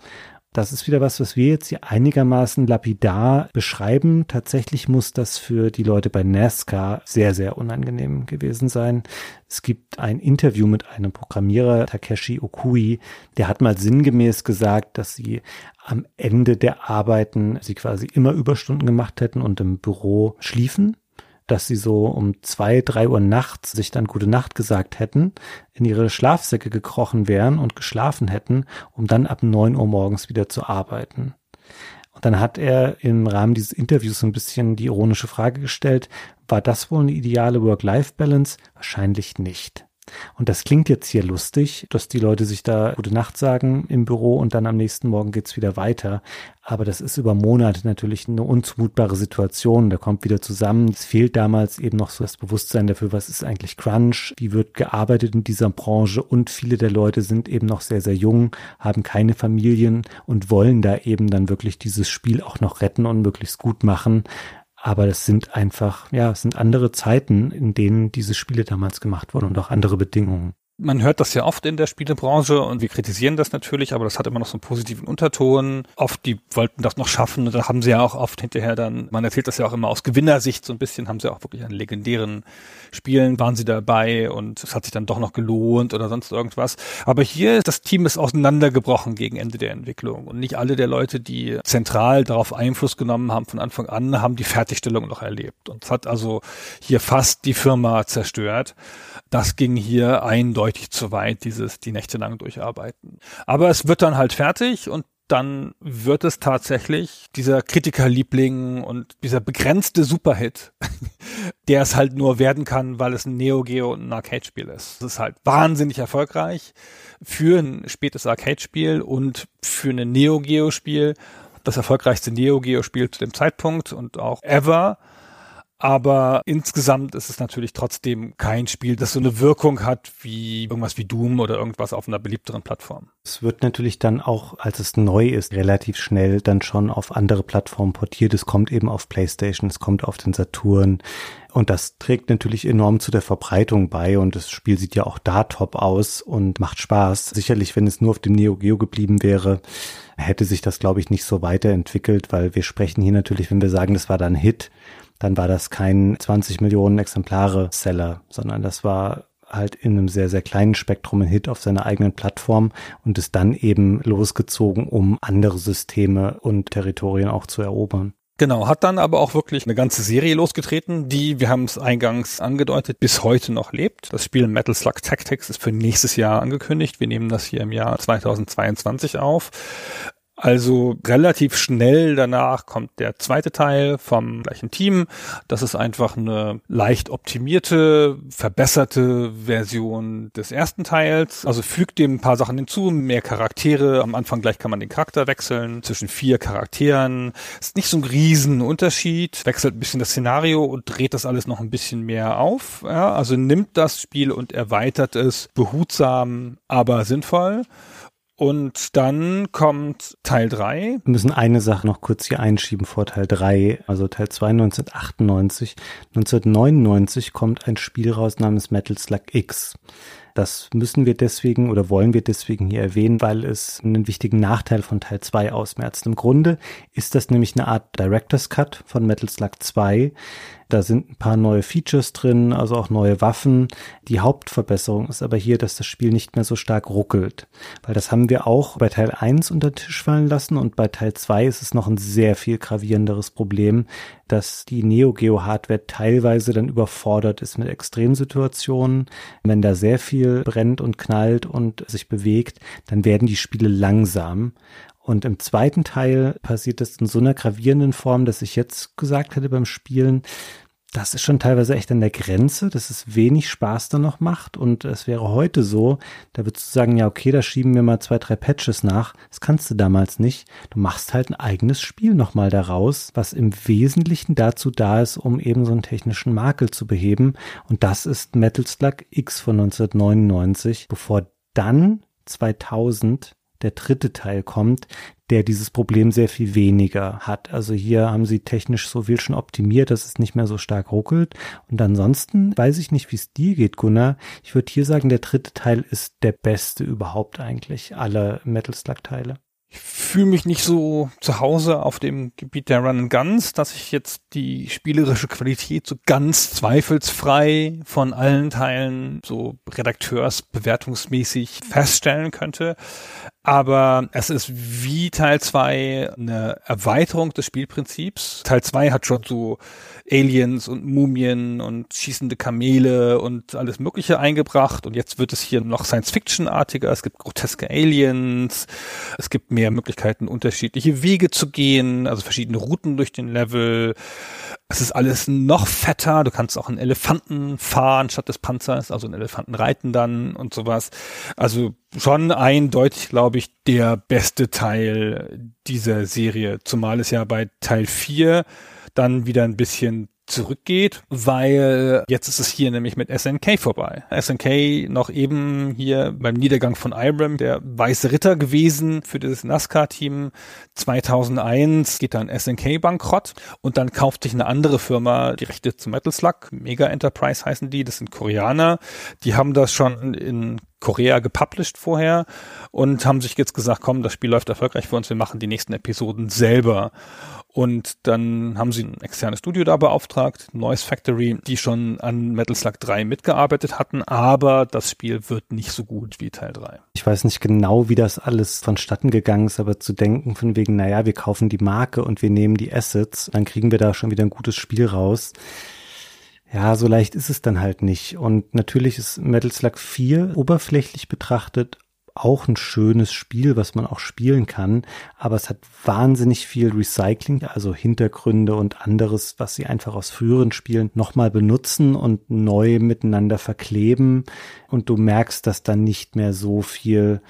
Das ist wieder was, was wir jetzt hier einigermaßen lapidar beschreiben. Tatsächlich muss das für die Leute bei NASCAR sehr, sehr unangenehm gewesen sein. Es gibt ein Interview mit einem Programmierer, Takeshi Okui, der hat mal sinngemäß gesagt, dass sie am Ende der Arbeiten sie quasi immer Überstunden gemacht hätten und im Büro schliefen dass sie so um zwei, drei Uhr nachts sich dann gute Nacht gesagt hätten, in ihre Schlafsäcke gekrochen wären und geschlafen hätten, um dann ab neun Uhr morgens wieder zu arbeiten. Und dann hat er im Rahmen dieses Interviews so ein bisschen die ironische Frage gestellt, war das wohl eine ideale Work-Life-Balance? Wahrscheinlich nicht. Und das klingt jetzt hier lustig, dass die Leute sich da gute Nacht sagen im Büro und dann am nächsten Morgen geht's wieder weiter. Aber das ist über Monate natürlich eine unzumutbare Situation. Da kommt wieder zusammen. Es fehlt damals eben noch so das Bewusstsein dafür, was ist eigentlich Crunch? Wie wird gearbeitet in dieser Branche? Und viele der Leute sind eben noch sehr, sehr jung, haben keine Familien und wollen da eben dann wirklich dieses Spiel auch noch retten und möglichst gut machen. Aber das sind einfach, ja, es sind andere Zeiten, in denen diese Spiele damals gemacht wurden und auch andere Bedingungen man hört das ja oft in der Spielebranche und wir kritisieren das natürlich, aber das hat immer noch so einen positiven Unterton. Oft, die wollten das noch schaffen und da haben sie ja auch oft hinterher dann, man erzählt das ja auch immer aus Gewinnersicht so ein bisschen, haben sie auch wirklich an legendären Spielen, waren sie dabei und es hat sich dann doch noch gelohnt oder sonst irgendwas. Aber hier, das Team ist auseinandergebrochen gegen Ende der Entwicklung und nicht alle der Leute, die zentral darauf Einfluss genommen haben von Anfang an, haben die Fertigstellung noch erlebt. Und es hat also hier fast die Firma zerstört. Das ging hier eindeutig zu weit, dieses die Nächte lang durcharbeiten. Aber es wird dann halt fertig und dann wird es tatsächlich dieser Kritikerliebling und dieser begrenzte Superhit, der es halt nur werden kann, weil es ein Neo Geo und ein Arcade-Spiel ist. Es ist halt wahnsinnig erfolgreich für ein spätes Arcade-Spiel und für ein Neo Geo-Spiel. Das erfolgreichste Neo Geo-Spiel zu dem Zeitpunkt und auch ever aber insgesamt ist es natürlich trotzdem kein Spiel, das so eine Wirkung hat wie irgendwas wie Doom oder irgendwas auf einer beliebteren Plattform. Es wird natürlich dann auch, als es neu ist, relativ schnell dann schon auf andere Plattformen portiert. Es kommt eben auf PlayStation, es kommt auf den Saturn. Und das trägt natürlich enorm zu der Verbreitung bei und das Spiel sieht ja auch da top aus und macht Spaß. Sicherlich, wenn es nur auf dem Neo Geo geblieben wäre, hätte sich das, glaube ich, nicht so weiterentwickelt, weil wir sprechen hier natürlich, wenn wir sagen, das war dann Hit, dann war das kein 20 Millionen Exemplare Seller, sondern das war halt in einem sehr, sehr kleinen Spektrum ein Hit auf seiner eigenen Plattform und ist dann eben losgezogen, um andere Systeme und Territorien auch zu erobern. Genau, hat dann aber auch wirklich eine ganze Serie losgetreten, die, wir haben es eingangs angedeutet, bis heute noch lebt. Das Spiel Metal Slug Tactics ist für nächstes Jahr angekündigt. Wir nehmen das hier im Jahr 2022 auf. Also relativ schnell danach kommt der zweite Teil vom gleichen Team. Das ist einfach eine leicht optimierte, verbesserte Version des ersten Teils. Also fügt dem ein paar Sachen hinzu, mehr Charaktere. Am Anfang gleich kann man den Charakter wechseln zwischen vier Charakteren. Ist nicht so ein Riesenunterschied. Wechselt ein bisschen das Szenario und dreht das alles noch ein bisschen mehr auf. Ja, also nimmt das Spiel und erweitert es behutsam, aber sinnvoll. Und dann kommt Teil 3. Wir müssen eine Sache noch kurz hier einschieben vor Teil 3, also Teil 2 1998. 1999 kommt ein Spiel raus namens Metal Slug X. Das müssen wir deswegen oder wollen wir deswegen hier erwähnen, weil es einen wichtigen Nachteil von Teil 2 ausmerzt. Im Grunde ist das nämlich eine Art Director's Cut von Metal Slug 2, da sind ein paar neue Features drin, also auch neue Waffen. Die Hauptverbesserung ist aber hier, dass das Spiel nicht mehr so stark ruckelt. Weil das haben wir auch bei Teil 1 unter den Tisch fallen lassen und bei Teil 2 ist es noch ein sehr viel gravierenderes Problem, dass die Neo Geo Hardware teilweise dann überfordert ist mit Extremsituationen. Wenn da sehr viel brennt und knallt und sich bewegt, dann werden die Spiele langsam. Und im zweiten Teil passiert das in so einer gravierenden Form, dass ich jetzt gesagt hätte beim Spielen, das ist schon teilweise echt an der Grenze, dass es wenig Spaß da noch macht. Und es wäre heute so, da würdest du sagen, ja, okay, da schieben wir mal zwei, drei Patches nach. Das kannst du damals nicht. Du machst halt ein eigenes Spiel nochmal daraus, was im Wesentlichen dazu da ist, um eben so einen technischen Makel zu beheben. Und das ist Metal Slug X von 1999, bevor dann 2000 der dritte Teil kommt, der dieses Problem sehr viel weniger hat. Also hier haben sie technisch so viel schon optimiert, dass es nicht mehr so stark ruckelt. Und ansonsten weiß ich nicht, wie es dir geht, Gunnar. Ich würde hier sagen, der dritte Teil ist der beste überhaupt eigentlich aller Metal Slug Teile ich fühle mich nicht so zu Hause auf dem Gebiet der Run and Guns, dass ich jetzt die spielerische Qualität so ganz zweifelsfrei von allen Teilen so redakteursbewertungsmäßig feststellen könnte. Aber es ist wie Teil 2 eine Erweiterung des Spielprinzips. Teil 2 hat schon so Aliens und Mumien und schießende Kamele und alles Mögliche eingebracht. Und jetzt wird es hier noch Science-Fiction-artiger. Es gibt groteske Aliens. Es gibt mehr Möglichkeiten, unterschiedliche Wege zu gehen, also verschiedene Routen durch den Level. Es ist alles noch fetter. Du kannst auch einen Elefanten fahren statt des Panzers, also einen Elefanten reiten dann und sowas. Also schon eindeutig, glaube ich, der beste Teil dieser Serie. Zumal es ja bei Teil 4 dann wieder ein bisschen zurückgeht, weil jetzt ist es hier nämlich mit SNK vorbei. SNK noch eben hier beim Niedergang von Ibram der weiße Ritter gewesen für das NASCAR-Team. 2001 geht dann SNK bankrott und dann kauft sich eine andere Firma die Rechte zu Metal Slug. Mega Enterprise heißen die, das sind Koreaner. Die haben das schon in Korea gepublished vorher und haben sich jetzt gesagt, komm, das Spiel läuft erfolgreich für uns, wir machen die nächsten Episoden selber. Und dann haben sie ein externes Studio da beauftragt, Noise Factory, die schon an Metal Slug 3 mitgearbeitet hatten, aber das Spiel wird nicht so gut wie Teil 3. Ich weiß nicht genau, wie das alles vonstatten gegangen ist, aber zu denken von wegen, naja, wir kaufen die Marke und wir nehmen die Assets, dann kriegen wir da schon wieder ein gutes Spiel raus. Ja, so leicht ist es dann halt nicht. Und natürlich ist Metal Slug 4 oberflächlich betrachtet auch ein schönes Spiel, was man auch spielen kann, aber es hat wahnsinnig viel Recycling, also Hintergründe und anderes, was sie einfach aus früheren Spielen nochmal benutzen und neu miteinander verkleben. Und du merkst, dass dann nicht mehr so viel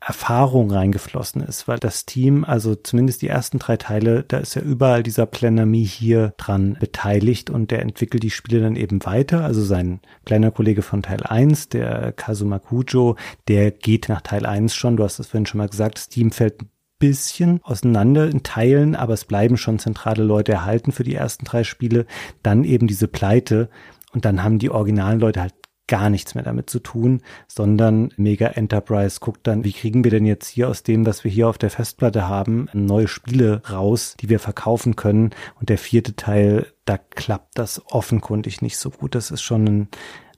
Erfahrung reingeflossen ist, weil das Team, also zumindest die ersten drei Teile, da ist ja überall dieser Planami hier dran beteiligt und der entwickelt die Spiele dann eben weiter. Also sein kleiner Kollege von Teil 1, der Kazuma Kujo, der geht nach Teil 1 schon, du hast es vorhin schon mal gesagt, das Team fällt bisschen auseinander in Teilen, aber es bleiben schon zentrale Leute erhalten für die ersten drei Spiele. Dann eben diese Pleite und dann haben die originalen Leute halt gar nichts mehr damit zu tun, sondern Mega Enterprise guckt dann, wie kriegen wir denn jetzt hier aus dem, was wir hier auf der Festplatte haben, neue Spiele raus, die wir verkaufen können. Und der vierte Teil, da klappt das offenkundig nicht so gut. Das ist schon ein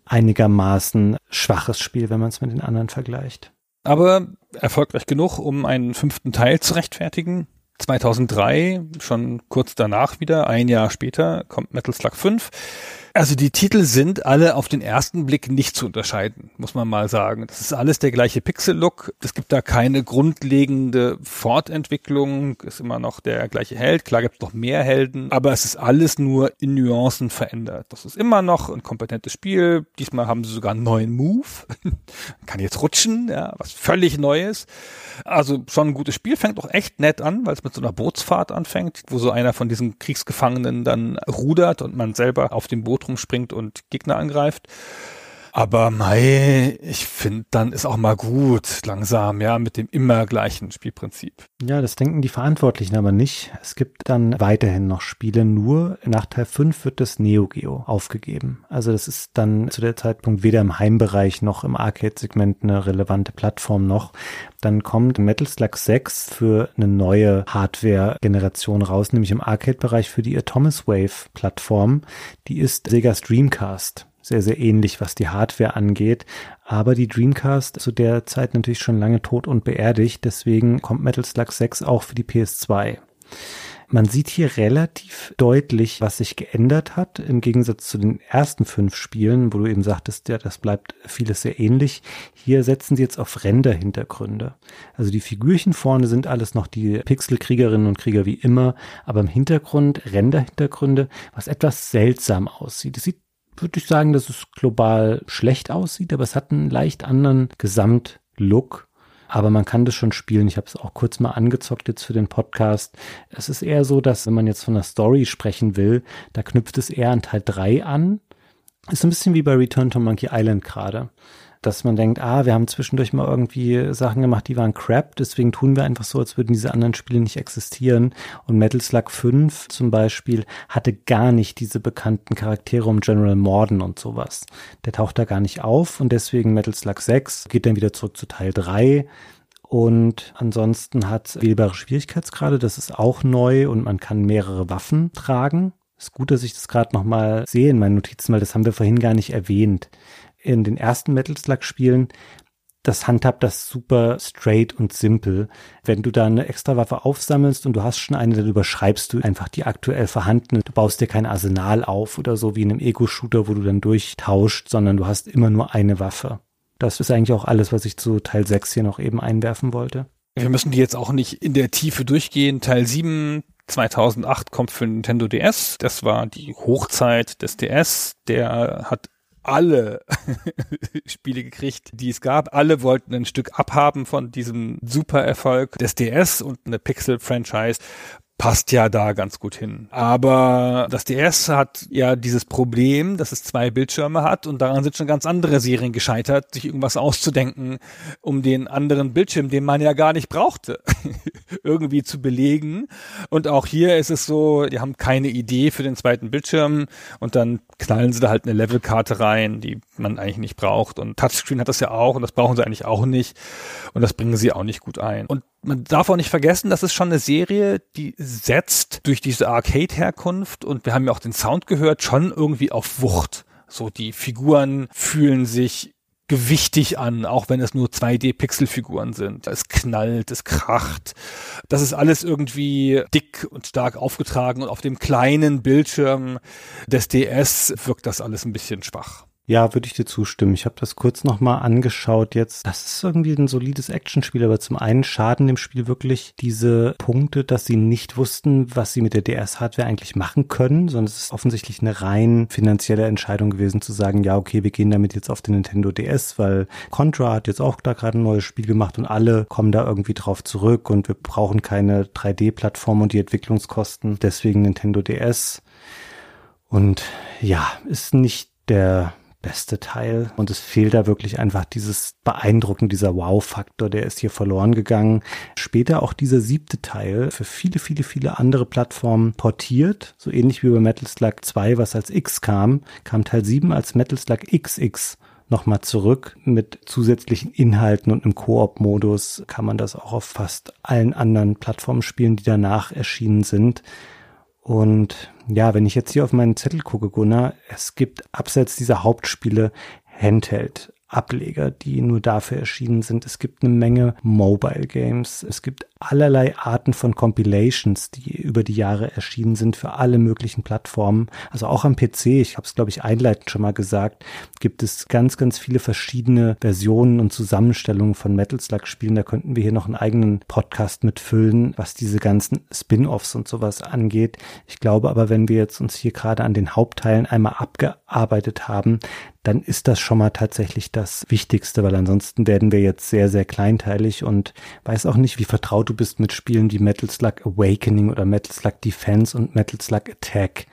einigermaßen schwaches Spiel, wenn man es mit den anderen vergleicht. Aber erfolgreich genug, um einen fünften Teil zu rechtfertigen. 2003, schon kurz danach wieder, ein Jahr später, kommt Metal Slug 5. Also die Titel sind alle auf den ersten Blick nicht zu unterscheiden, muss man mal sagen. Das ist alles der gleiche Pixel-Look. Es gibt da keine grundlegende Fortentwicklung. Ist immer noch der gleiche Held. Klar gibt es noch mehr Helden, aber es ist alles nur in Nuancen verändert. Das ist immer noch ein kompetentes Spiel. Diesmal haben sie sogar einen neuen Move. Kann jetzt rutschen, ja, was völlig Neues. Also schon ein gutes Spiel. Fängt auch echt nett an, weil es mit so einer Bootsfahrt anfängt, wo so einer von diesen Kriegsgefangenen dann rudert und man selber auf dem Boot Boot rumspringt und Gegner angreift. Aber mei, ich finde, dann ist auch mal gut, langsam, ja, mit dem immer gleichen Spielprinzip. Ja, das denken die Verantwortlichen aber nicht. Es gibt dann weiterhin noch Spiele, nur nach Teil 5 wird das Neo Geo aufgegeben. Also das ist dann zu der Zeitpunkt weder im Heimbereich noch im Arcade-Segment eine relevante Plattform noch. Dann kommt Metal Slug 6 für eine neue Hardware-Generation raus, nämlich im Arcade-Bereich für die Atomis Wave-Plattform. Die ist Sega's Dreamcast sehr, sehr ähnlich, was die Hardware angeht. Aber die Dreamcast zu der Zeit natürlich schon lange tot und beerdigt. Deswegen kommt Metal Slug 6 auch für die PS2. Man sieht hier relativ deutlich, was sich geändert hat, im Gegensatz zu den ersten fünf Spielen, wo du eben sagtest, ja, das bleibt vieles sehr ähnlich. Hier setzen sie jetzt auf Render-Hintergründe. Also die Figürchen vorne sind alles noch die Pixelkriegerinnen und Krieger wie immer, aber im Hintergrund Render-Hintergründe, was etwas seltsam aussieht. Es sieht würde ich sagen, dass es global schlecht aussieht, aber es hat einen leicht anderen Gesamtlook aber man kann das schon spielen. Ich habe es auch kurz mal angezockt jetzt für den Podcast. Es ist eher so, dass wenn man jetzt von der Story sprechen will, da knüpft es eher an Teil 3 an. Ist ein bisschen wie bei Return to Monkey Island gerade. Dass man denkt, ah, wir haben zwischendurch mal irgendwie Sachen gemacht, die waren crap, deswegen tun wir einfach so, als würden diese anderen Spiele nicht existieren. Und Metal Slug 5 zum Beispiel hatte gar nicht diese bekannten Charaktere um General Morden und sowas. Der taucht da gar nicht auf und deswegen Metal Slug 6 geht dann wieder zurück zu Teil 3. Und ansonsten hat wählbare Schwierigkeitsgrade, das ist auch neu und man kann mehrere Waffen tragen. Ist gut, dass ich das gerade nochmal sehe in meinen Notizen, weil das haben wir vorhin gar nicht erwähnt in den ersten Metal Slug Spielen, das handhabt das super straight und simpel. Wenn du da eine extra Waffe aufsammelst und du hast schon eine, dann überschreibst du einfach die aktuell vorhandene. Du baust dir kein Arsenal auf oder so wie in einem Ego-Shooter, wo du dann durchtauscht, sondern du hast immer nur eine Waffe. Das ist eigentlich auch alles, was ich zu Teil 6 hier noch eben einwerfen wollte. Wir müssen die jetzt auch nicht in der Tiefe durchgehen. Teil 7 2008 kommt für Nintendo DS. Das war die Hochzeit des DS. Der hat alle Spiele gekriegt, die es gab. Alle wollten ein Stück abhaben von diesem Supererfolg des DS und eine Pixel-Franchise passt ja da ganz gut hin. Aber das DS hat ja dieses Problem, dass es zwei Bildschirme hat und daran sind schon ganz andere Serien gescheitert, sich irgendwas auszudenken, um den anderen Bildschirm, den man ja gar nicht brauchte, irgendwie zu belegen. Und auch hier ist es so, die haben keine Idee für den zweiten Bildschirm und dann knallen sie da halt eine Levelkarte rein, die man eigentlich nicht braucht. Und Touchscreen hat das ja auch und das brauchen sie eigentlich auch nicht. Und das bringen sie auch nicht gut ein. Und man darf auch nicht vergessen, das ist schon eine Serie, die setzt durch diese Arcade-Herkunft und wir haben ja auch den Sound gehört, schon irgendwie auf Wucht. So, die Figuren fühlen sich gewichtig an, auch wenn es nur 2D-Pixelfiguren sind. Es knallt, es kracht. Das ist alles irgendwie dick und stark aufgetragen und auf dem kleinen Bildschirm des DS wirkt das alles ein bisschen schwach. Ja, würde ich dir zustimmen. Ich habe das kurz nochmal angeschaut jetzt. Das ist irgendwie ein solides Actionspiel, aber zum einen schaden dem Spiel wirklich diese Punkte, dass sie nicht wussten, was sie mit der DS-Hardware eigentlich machen können, sondern es ist offensichtlich eine rein finanzielle Entscheidung gewesen zu sagen, ja, okay, wir gehen damit jetzt auf den Nintendo DS, weil Contra hat jetzt auch da gerade ein neues Spiel gemacht und alle kommen da irgendwie drauf zurück und wir brauchen keine 3D-Plattform und die Entwicklungskosten, deswegen Nintendo DS. Und ja, ist nicht der beste Teil. Und es fehlt da wirklich einfach dieses Beeindrucken, dieser Wow-Faktor, der ist hier verloren gegangen. Später auch dieser siebte Teil für viele, viele, viele andere Plattformen portiert. So ähnlich wie bei Metal Slug 2, was als X kam, kam Teil 7 als Metal Slug XX nochmal zurück mit zusätzlichen Inhalten und im Koop-Modus kann man das auch auf fast allen anderen Plattformen spielen, die danach erschienen sind. Und ja, wenn ich jetzt hier auf meinen Zettel gucke, Gunnar, es gibt abseits dieser Hauptspiele Handheld. Ableger, die nur dafür erschienen sind. Es gibt eine Menge Mobile Games. Es gibt allerlei Arten von Compilations, die über die Jahre erschienen sind für alle möglichen Plattformen. Also auch am PC, ich habe es glaube ich einleitend schon mal gesagt, gibt es ganz, ganz viele verschiedene Versionen und Zusammenstellungen von Metal Slug Spielen. Da könnten wir hier noch einen eigenen Podcast mitfüllen, was diese ganzen Spin-offs und sowas angeht. Ich glaube aber, wenn wir jetzt uns hier gerade an den Hauptteilen einmal abgearbeitet haben, dann ist das schon mal tatsächlich das Wichtigste, weil ansonsten werden wir jetzt sehr, sehr kleinteilig und weiß auch nicht, wie vertraut du bist mit Spielen wie Metal Slug Awakening oder Metal Slug Defense und Metal Slug Attack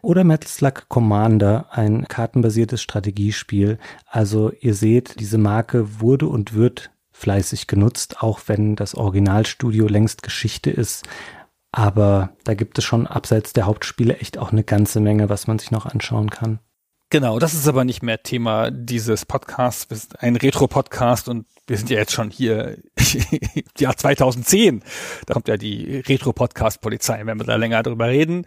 oder Metal Slug Commander, ein kartenbasiertes Strategiespiel. Also ihr seht, diese Marke wurde und wird fleißig genutzt, auch wenn das Originalstudio längst Geschichte ist. Aber da gibt es schon abseits der Hauptspiele echt auch eine ganze Menge, was man sich noch anschauen kann. Genau, das ist aber nicht mehr Thema dieses Podcasts. Wir sind ein Retro-Podcast und wir sind ja jetzt schon hier Jahr 2010. Da kommt ja die Retro-Podcast-Polizei, wenn wir da länger drüber reden.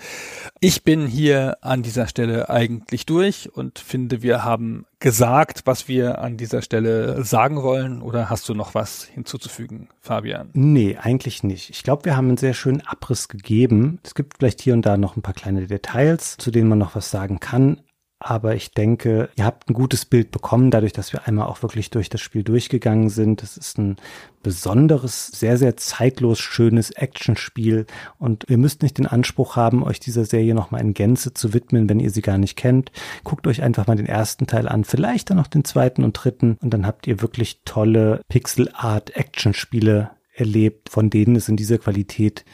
Ich bin hier an dieser Stelle eigentlich durch und finde, wir haben gesagt, was wir an dieser Stelle sagen wollen. Oder hast du noch was hinzuzufügen, Fabian? Nee, eigentlich nicht. Ich glaube, wir haben einen sehr schönen Abriss gegeben. Es gibt vielleicht hier und da noch ein paar kleine Details, zu denen man noch was sagen kann. Aber ich denke, ihr habt ein gutes Bild bekommen, dadurch, dass wir einmal auch wirklich durch das Spiel durchgegangen sind. Es ist ein besonderes, sehr, sehr zeitlos schönes Actionspiel. Und ihr müsst nicht den Anspruch haben, euch dieser Serie nochmal in Gänze zu widmen, wenn ihr sie gar nicht kennt. Guckt euch einfach mal den ersten Teil an, vielleicht dann noch den zweiten und dritten. Und dann habt ihr wirklich tolle Pixel-Art-Actionspiele erlebt, von denen es in dieser Qualität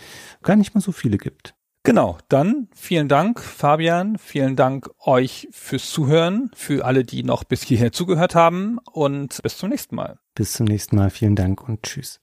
gar nicht mal so viele gibt. Genau, dann vielen Dank, Fabian. Vielen Dank euch fürs Zuhören, für alle, die noch bis hierher zugehört haben und bis zum nächsten Mal. Bis zum nächsten Mal. Vielen Dank und tschüss.